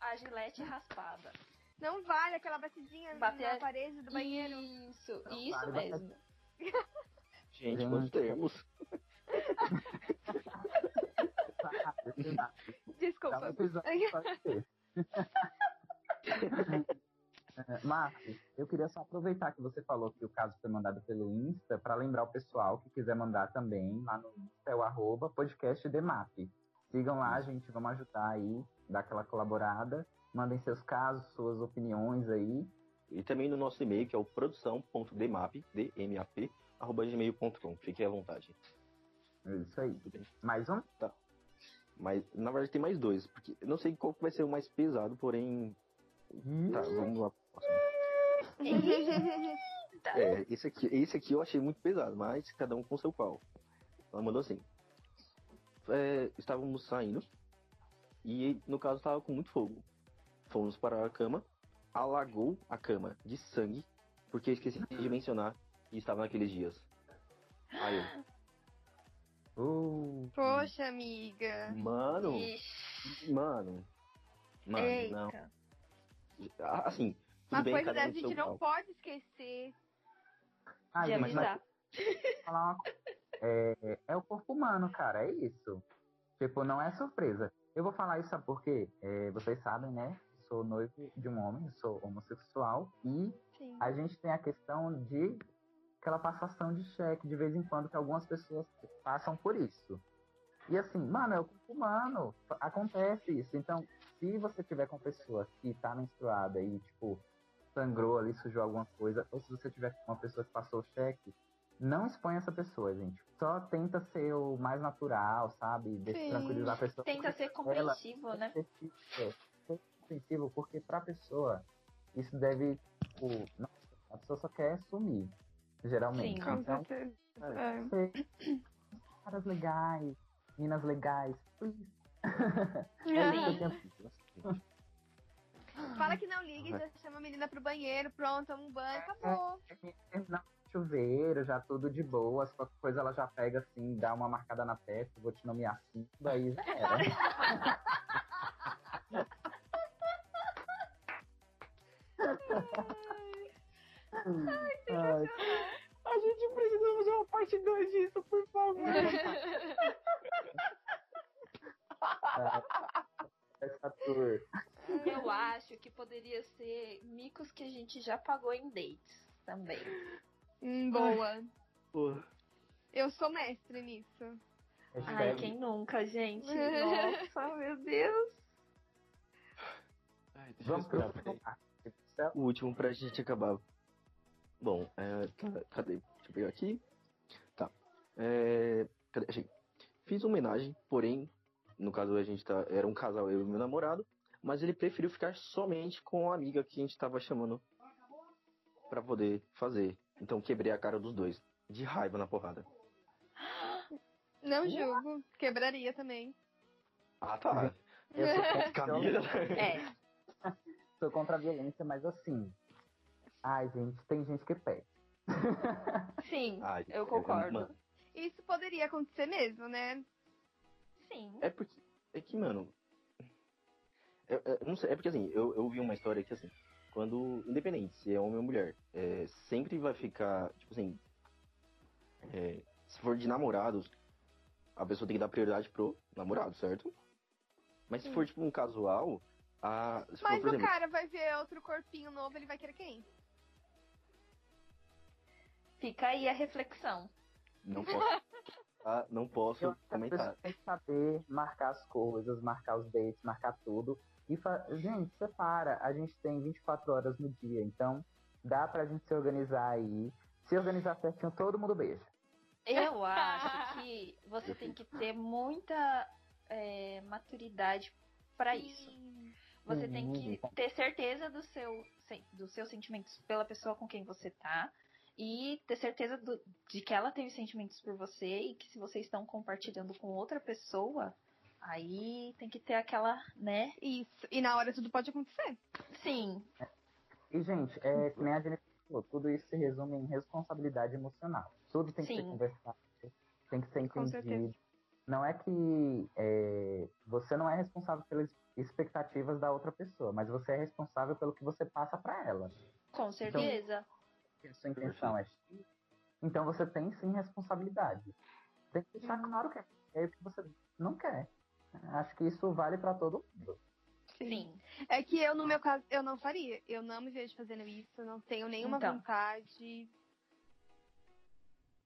Speaker 4: a gilete raspada.
Speaker 3: Não vale aquela batidinha
Speaker 4: Bater-
Speaker 3: na parede do banheiro.
Speaker 4: Isso,
Speaker 2: Não
Speaker 4: isso
Speaker 2: vale
Speaker 4: mesmo.
Speaker 1: Gente,
Speaker 2: Gente.
Speaker 1: quantos termos.
Speaker 3: Desculpa.
Speaker 2: É, Marcos, eu queria só aproveitar que você falou que o caso foi mandado pelo Insta, para lembrar o pessoal que quiser mandar também lá no Insta, é o arroba podcastdemap. Sigam lá, gente, vamos ajudar aí, dar aquela colaborada. Mandem seus casos, suas opiniões aí.
Speaker 1: E também no nosso e-mail, que é o produção.demap, D-M-A-P, arroba gmail.com. Fiquem à vontade.
Speaker 2: É isso aí.
Speaker 1: Tudo bem?
Speaker 2: Mais um?
Speaker 1: Mas, na verdade, tem mais dois. Porque eu não sei qual vai ser o mais pesado, porém... Tá, vamos lá.
Speaker 4: Tá.
Speaker 1: É, esse aqui, esse aqui eu achei muito pesado, mas cada um com seu pau. Ela mandou assim. É, estávamos saindo e no caso estava com muito fogo. Fomos para a cama, alagou a cama de sangue, porque eu esqueci de mencionar que estava naqueles dias. Aí eu,
Speaker 2: Uh,
Speaker 3: Poxa, amiga.
Speaker 1: mano,
Speaker 4: Ixi,
Speaker 1: mano, mano, não.
Speaker 4: Eita.
Speaker 1: Ah, Assim, tudo
Speaker 3: Uma
Speaker 1: bem,
Speaker 3: coisa
Speaker 1: cada
Speaker 3: da
Speaker 1: um com
Speaker 3: gente não
Speaker 1: pau.
Speaker 3: pode esquecer.
Speaker 2: Ah,
Speaker 4: de avisar.
Speaker 2: falar uma coisa. É, é o corpo humano, cara, é isso. Tipo, não é surpresa. Eu vou falar isso, sabe por quê? É, vocês sabem, né? Sou noivo de um homem, sou homossexual, e
Speaker 3: Sim.
Speaker 2: a gente tem a questão de aquela passação de cheque de vez em quando que algumas pessoas passam por isso. E assim, mano, é o corpo humano, acontece isso. Então, se você tiver com pessoa que tá menstruada e, tipo, sangrou ali, sujou alguma coisa, ou se você tiver com uma pessoa que passou o cheque, não expõe essa pessoa, gente. Só tenta ser o mais natural, sabe? Deixa
Speaker 3: Sim.
Speaker 2: tranquilizar a pessoa.
Speaker 4: Tenta ser compreensivo, né?
Speaker 2: Ser ser compreensível, porque pra pessoa, isso deve, tipo, nossa, a pessoa só quer sumir, geralmente.
Speaker 4: Sim.
Speaker 3: Com
Speaker 2: Então,
Speaker 3: certeza.
Speaker 1: É.
Speaker 3: É.
Speaker 2: caras legais, meninas legais, please. É eu tenho
Speaker 3: Fala que não liga já chama a menina pro banheiro, pronto, toma um banho, acabou.
Speaker 2: Não, chuveiro, já tudo de boa. Se qualquer coisa ela já pega assim, dá uma marcada na testa, vou te nomear assim, daí já era. Ai,
Speaker 5: precisa fazer uma parte 2 disso, por favor.
Speaker 2: essa tour.
Speaker 4: Eu acho que poderia ser micos que a gente já pagou em dates também.
Speaker 3: Hum, boa.
Speaker 1: Porra.
Speaker 3: Eu sou mestre nisso.
Speaker 4: Ai, quem nunca, gente? Nossa, meu Deus.
Speaker 1: Ai,
Speaker 2: Vamos pro.
Speaker 1: O último pra gente acabar. Bom, é, tá- cadê? Deixa eu pegar aqui. É. Fiz homenagem, porém, no caso a gente tá, era um casal, eu e meu namorado, mas ele preferiu ficar somente com a amiga que a gente tava chamando pra poder fazer. Então quebrei a cara dos dois, de raiva na porrada.
Speaker 3: Não julgo. Quebraria também.
Speaker 1: Ah, tá.
Speaker 2: Eu sou contra,
Speaker 1: Camila.
Speaker 4: É,
Speaker 2: sou contra a violência, mas assim. Ai, gente, tem gente que pede.
Speaker 4: sim,
Speaker 1: Ai,
Speaker 4: eu
Speaker 1: é,
Speaker 4: concordo.
Speaker 1: mano,
Speaker 3: Isso poderia acontecer mesmo, né?
Speaker 4: Sim.
Speaker 1: É porque. É que, mano. É, é, não sei, é porque assim, eu, eu vi uma história que assim, quando. Independente se é homem ou mulher, é, sempre vai ficar. Tipo assim. é, se for de namorados, a pessoa tem que dar prioridade pro namorado, certo? Mas se
Speaker 3: Sim.
Speaker 1: for tipo um casual, a. Se for,
Speaker 3: Mas
Speaker 1: por
Speaker 3: o
Speaker 1: exemplo,
Speaker 3: cara vai ver outro corpinho novo, ele vai querer quem?
Speaker 4: Fica aí a reflexão.
Speaker 1: Não posso. tá? Não
Speaker 2: Eu
Speaker 1: posso
Speaker 2: as
Speaker 1: comentar.
Speaker 2: têm que saber marcar as coisas, marcar os dates, marcar tudo. E, fa... gente, separa. A gente tem 24 horas no dia, então dá pra gente se organizar aí. Se organizar certinho, todo mundo beija.
Speaker 4: Eu acho que você tem que ter muita é, maturidade pra isso. Você tem que ter certeza do seu, dos seus sentimentos pela pessoa com quem você tá. E ter certeza do- de que ela teve sentimentos por você e que se vocês estão compartilhando com outra pessoa, aí tem que ter aquela, né?
Speaker 3: Isso. E na hora tudo pode acontecer.
Speaker 4: Sim,
Speaker 2: E, gente, é que nem a Jennifer falou, tudo isso se resume em responsabilidade emocional. Tudo tem que ser
Speaker 4: Sim.
Speaker 2: conversado, tem que ser entendido. Não é que é, você não é responsável pelas expectativas da outra pessoa, mas você é responsável pelo que você passa pra ela.
Speaker 4: com certeza.
Speaker 2: Se a sua intenção é X, então você tem sim responsabilidade. Tem que deixar claro que é o que você não quer. Acho que isso vale pra todo mundo.
Speaker 4: Sim.
Speaker 3: É que eu, no meu caso, eu não faria. Eu não me vejo fazendo isso, não tenho nenhuma
Speaker 4: Então.
Speaker 3: vontade.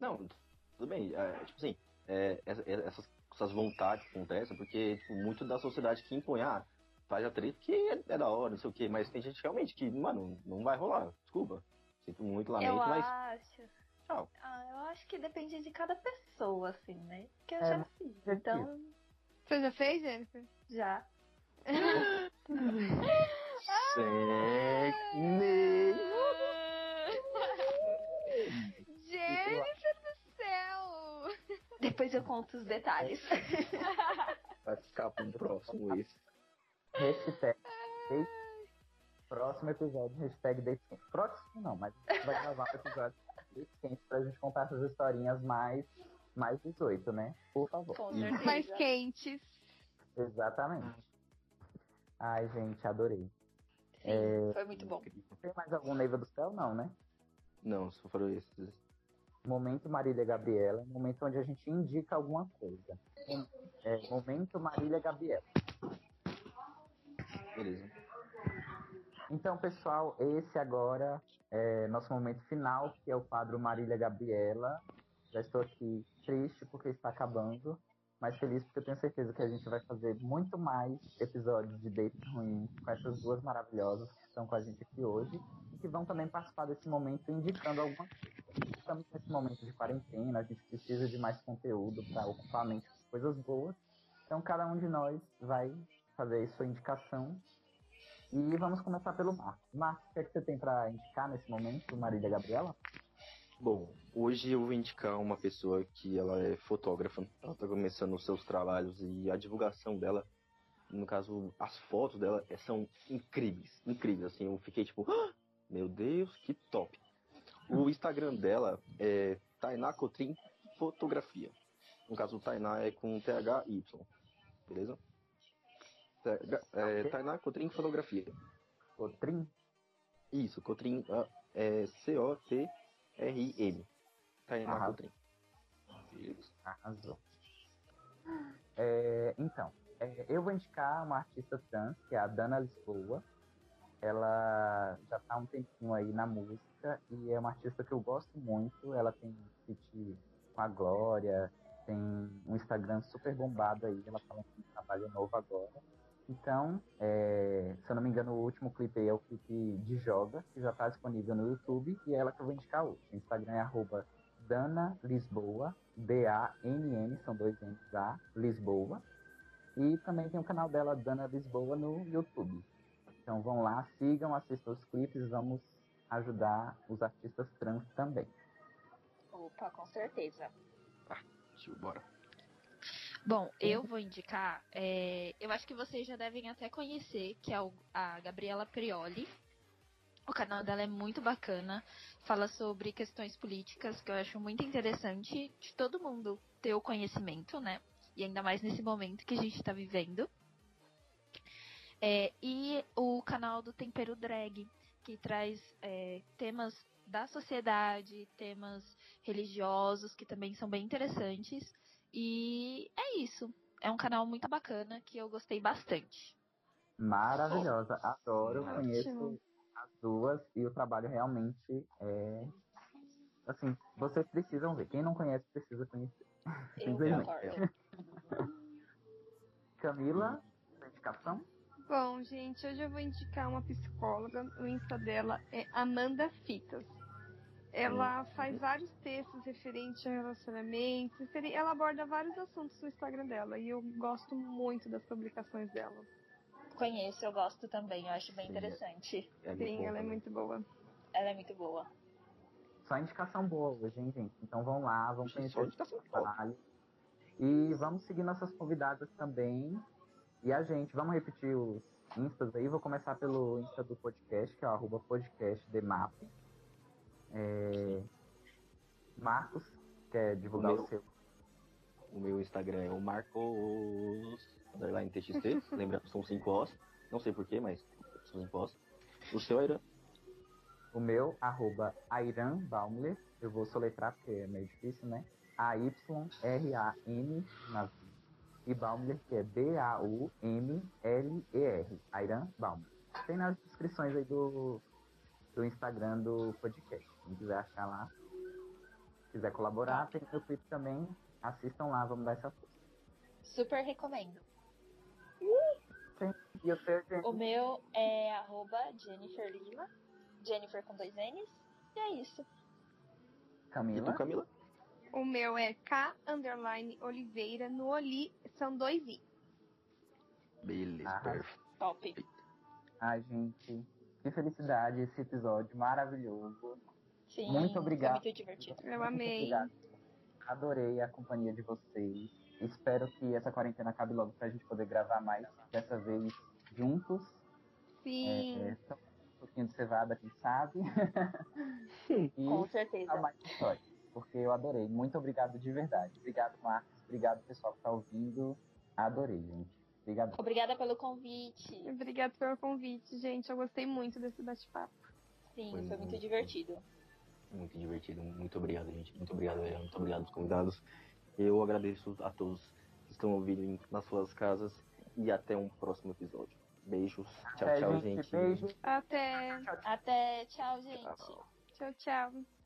Speaker 1: Não, tudo bem. É, tipo assim, é, essa- essas, essas vontades que acontecem, porque tipo, muito da sociedade que impõe, ah, faz a treta que é, é da hora, não sei o quê, mas tem gente realmente que, mano, não vai rolar. Desculpa. Sinto muito lamento,
Speaker 4: Eu
Speaker 1: mas.
Speaker 4: acho.
Speaker 1: Tchau.
Speaker 4: Ah, eu acho que depende de cada pessoa, assim, né? Porque eu
Speaker 2: É,
Speaker 4: já fiz. Então,
Speaker 3: Você já fez, Jennifer?
Speaker 4: já.
Speaker 3: Jennifer do céu!
Speaker 4: Depois eu conto os detalhes.
Speaker 1: Vai ficar pro próximo esse.
Speaker 2: Hashtag Próximo episódio, hashtag date quente. Próximo não, mas a gente vai gravar um episódio date quente pra gente contar essas historinhas mais, mais 18, né? Por favor.
Speaker 4: Com
Speaker 1: E-
Speaker 4: certeza.
Speaker 3: Mais quentes.
Speaker 2: Exatamente. Ai, gente, adorei.
Speaker 4: Sim, foi muito bom.
Speaker 2: Tem mais algum Neiva do Céu? Não, né?
Speaker 1: Não, só foram esses.
Speaker 2: Momento Marília Gabriela é momento onde a gente indica alguma coisa. É, momento Marília Gabriela.
Speaker 1: Beleza.
Speaker 2: Então, pessoal, esse agora é nosso momento final, que é o quadro Marília Gabriela. Já estou aqui triste porque está acabando, mas feliz porque eu tenho certeza que a gente vai fazer muito mais episódios de Date Ruim com essas duas maravilhosas que estão com a gente aqui hoje e que vão também participar desse momento indicando alguma coisa. Estamos nesse momento de quarentena, a gente precisa de mais conteúdo para ocupar a mente com coisas boas. Então, cada um de nós vai fazer sua indicação e vamos começar pelo Marcos. Marcos, o que, é que você tem para indicar nesse momento, Marília Gabriela?
Speaker 1: Bom, hoje eu vou indicar uma pessoa que ela é fotógrafa. Ela está começando os seus trabalhos e a divulgação dela, no caso, as fotos dela é, são incríveis, incríveis. Assim, eu fiquei tipo, ah, meu Deus, que top. O Instagram dela é Tainá Cotrim Fotografia. No caso, o Tainá é com THY, beleza? É, Tainá Cotrim Fotografia.
Speaker 2: Cotrim?
Speaker 1: Isso, Cotrim é C-O-T-R-I-M. Tainá
Speaker 2: Arrasou.
Speaker 1: Cotrim. Isso.
Speaker 2: Arrasou. É, então, é, eu vou indicar uma artista trans, que é a Dana Lisboa. Ela já tá há um tempinho aí na música e é uma artista que eu gosto muito. Ela tem feat com a Glória, tem um Instagram super bombado aí. Ela tá lançando um trabalho novo agora. Então, é, se eu não me engano, o último clipe aí é o clipe de Joga, que já está disponível no YouTube, e é ela que eu vou indicar hoje. O Instagram é arroba Dana Lisboa, D-A-N-N, são dois N's A, Lisboa. E também tem o canal dela, Dana Lisboa, no YouTube. Então vão lá, sigam, assistam os clipes, vamos ajudar os artistas trans também.
Speaker 4: Opa, com certeza.
Speaker 1: Tio, bora.
Speaker 4: Bom, eu vou indicar, é, eu acho que vocês já devem até conhecer, que é o- a Gabriela Prioli. O canal dela é muito bacana, fala sobre questões políticas, que eu acho muito interessante de todo mundo ter o conhecimento, né? E ainda mais nesse momento que a gente está vivendo. É, e o canal do Tempero Drag, que traz é, temas da sociedade, temas religiosos, que também são bem interessantes. E é isso. É um canal muito bacana que eu gostei bastante.
Speaker 2: Maravilhosa, adoro,
Speaker 3: Ótimo.
Speaker 2: conheço as duas e o trabalho realmente é. Assim, vocês precisam ver. Quem não conhece precisa conhecer. Simplesmente. Camila, indicação?
Speaker 3: Bom, gente, hoje eu vou indicar uma psicóloga. O Insta dela é Amanda Fitas. Ela faz vários textos referentes a relacionamentos. Ela aborda vários assuntos no Instagram dela. E eu gosto muito das publicações dela.
Speaker 4: Conheço, eu gosto também, eu acho bem
Speaker 1: Sim.
Speaker 4: interessante.
Speaker 1: É
Speaker 3: Sim,
Speaker 1: bom
Speaker 3: ela é muito boa.
Speaker 4: Ela é muito boa.
Speaker 2: Só indicação boa hoje, hein, gente? Então vão lá, vão conhecer o trabalho. E vamos seguir nossas convidadas também. E a gente, vamos repetir os instas aí. Vou começar pelo insta do podcast, que é o arroba podcast de map. É... Marcos, quer divulgar
Speaker 1: O
Speaker 2: o,
Speaker 1: meu?
Speaker 2: seu?
Speaker 1: O meu Instagram é o Marcos underline TXT. Lembrando, são 5 Os. Não sei porquê, mas são 5 Os. O seu é Irã.
Speaker 2: O meu, arroba Airan Baumler. Eu vou soletrar porque é meio difícil, né? A-Y-R-A-N e Baumler, que é B-A-U-M-L-E-R. Airan Baumler. Tem nas descrições aí do, do Instagram do podcast. Quem quiser achar lá, quiser colaborar, tem meu Twitter também. Assistam lá, vamos dar essa força.
Speaker 4: Super recomendo.
Speaker 2: E o seu, gente?
Speaker 4: O meu é arroba Jennifer Lima. Jennifer com dois N's. E é isso.
Speaker 1: E tu,
Speaker 2: Camila?
Speaker 1: Camila?
Speaker 3: O meu é K underline Oliveira. No Oli são dois I.
Speaker 1: Beleza,
Speaker 2: Ah.
Speaker 1: perfeito.
Speaker 4: Top.
Speaker 2: Ai, gente, que felicidade esse episódio maravilhoso.
Speaker 4: Sim,
Speaker 2: Muito obrigado.
Speaker 4: Muito divertido.
Speaker 3: Eu
Speaker 2: Muito
Speaker 3: amei.
Speaker 2: obrigado. Adorei a companhia de vocês. Espero que essa quarentena acabe logo pra gente poder gravar mais, dessa vez juntos.
Speaker 3: Sim.
Speaker 2: É, só um pouquinho de cevada, quem sabe. e
Speaker 4: Com certeza.
Speaker 2: mais história. Porque eu adorei. Muito obrigado de verdade. Obrigado, Marcos. Obrigado, pessoal que tá ouvindo. Adorei, gente. Obrigado.
Speaker 4: Obrigada pelo convite.
Speaker 3: Obrigada pelo convite, gente. Eu gostei muito desse bate-papo.
Speaker 4: Sim,
Speaker 1: Foi
Speaker 4: foi muito
Speaker 1: muito
Speaker 4: divertido.
Speaker 1: muito divertido. Muito obrigado, gente. Muito obrigado, Helena. Muito obrigado aos convidados. Eu agradeço a todos que estão ouvindo nas suas casas e até um próximo episódio. Beijos. Tchau,
Speaker 2: É,
Speaker 1: tchau, gente.
Speaker 2: Beijo.
Speaker 3: Até.
Speaker 4: Até, tchau, gente.
Speaker 1: Tchau.
Speaker 3: Tchau, tchau.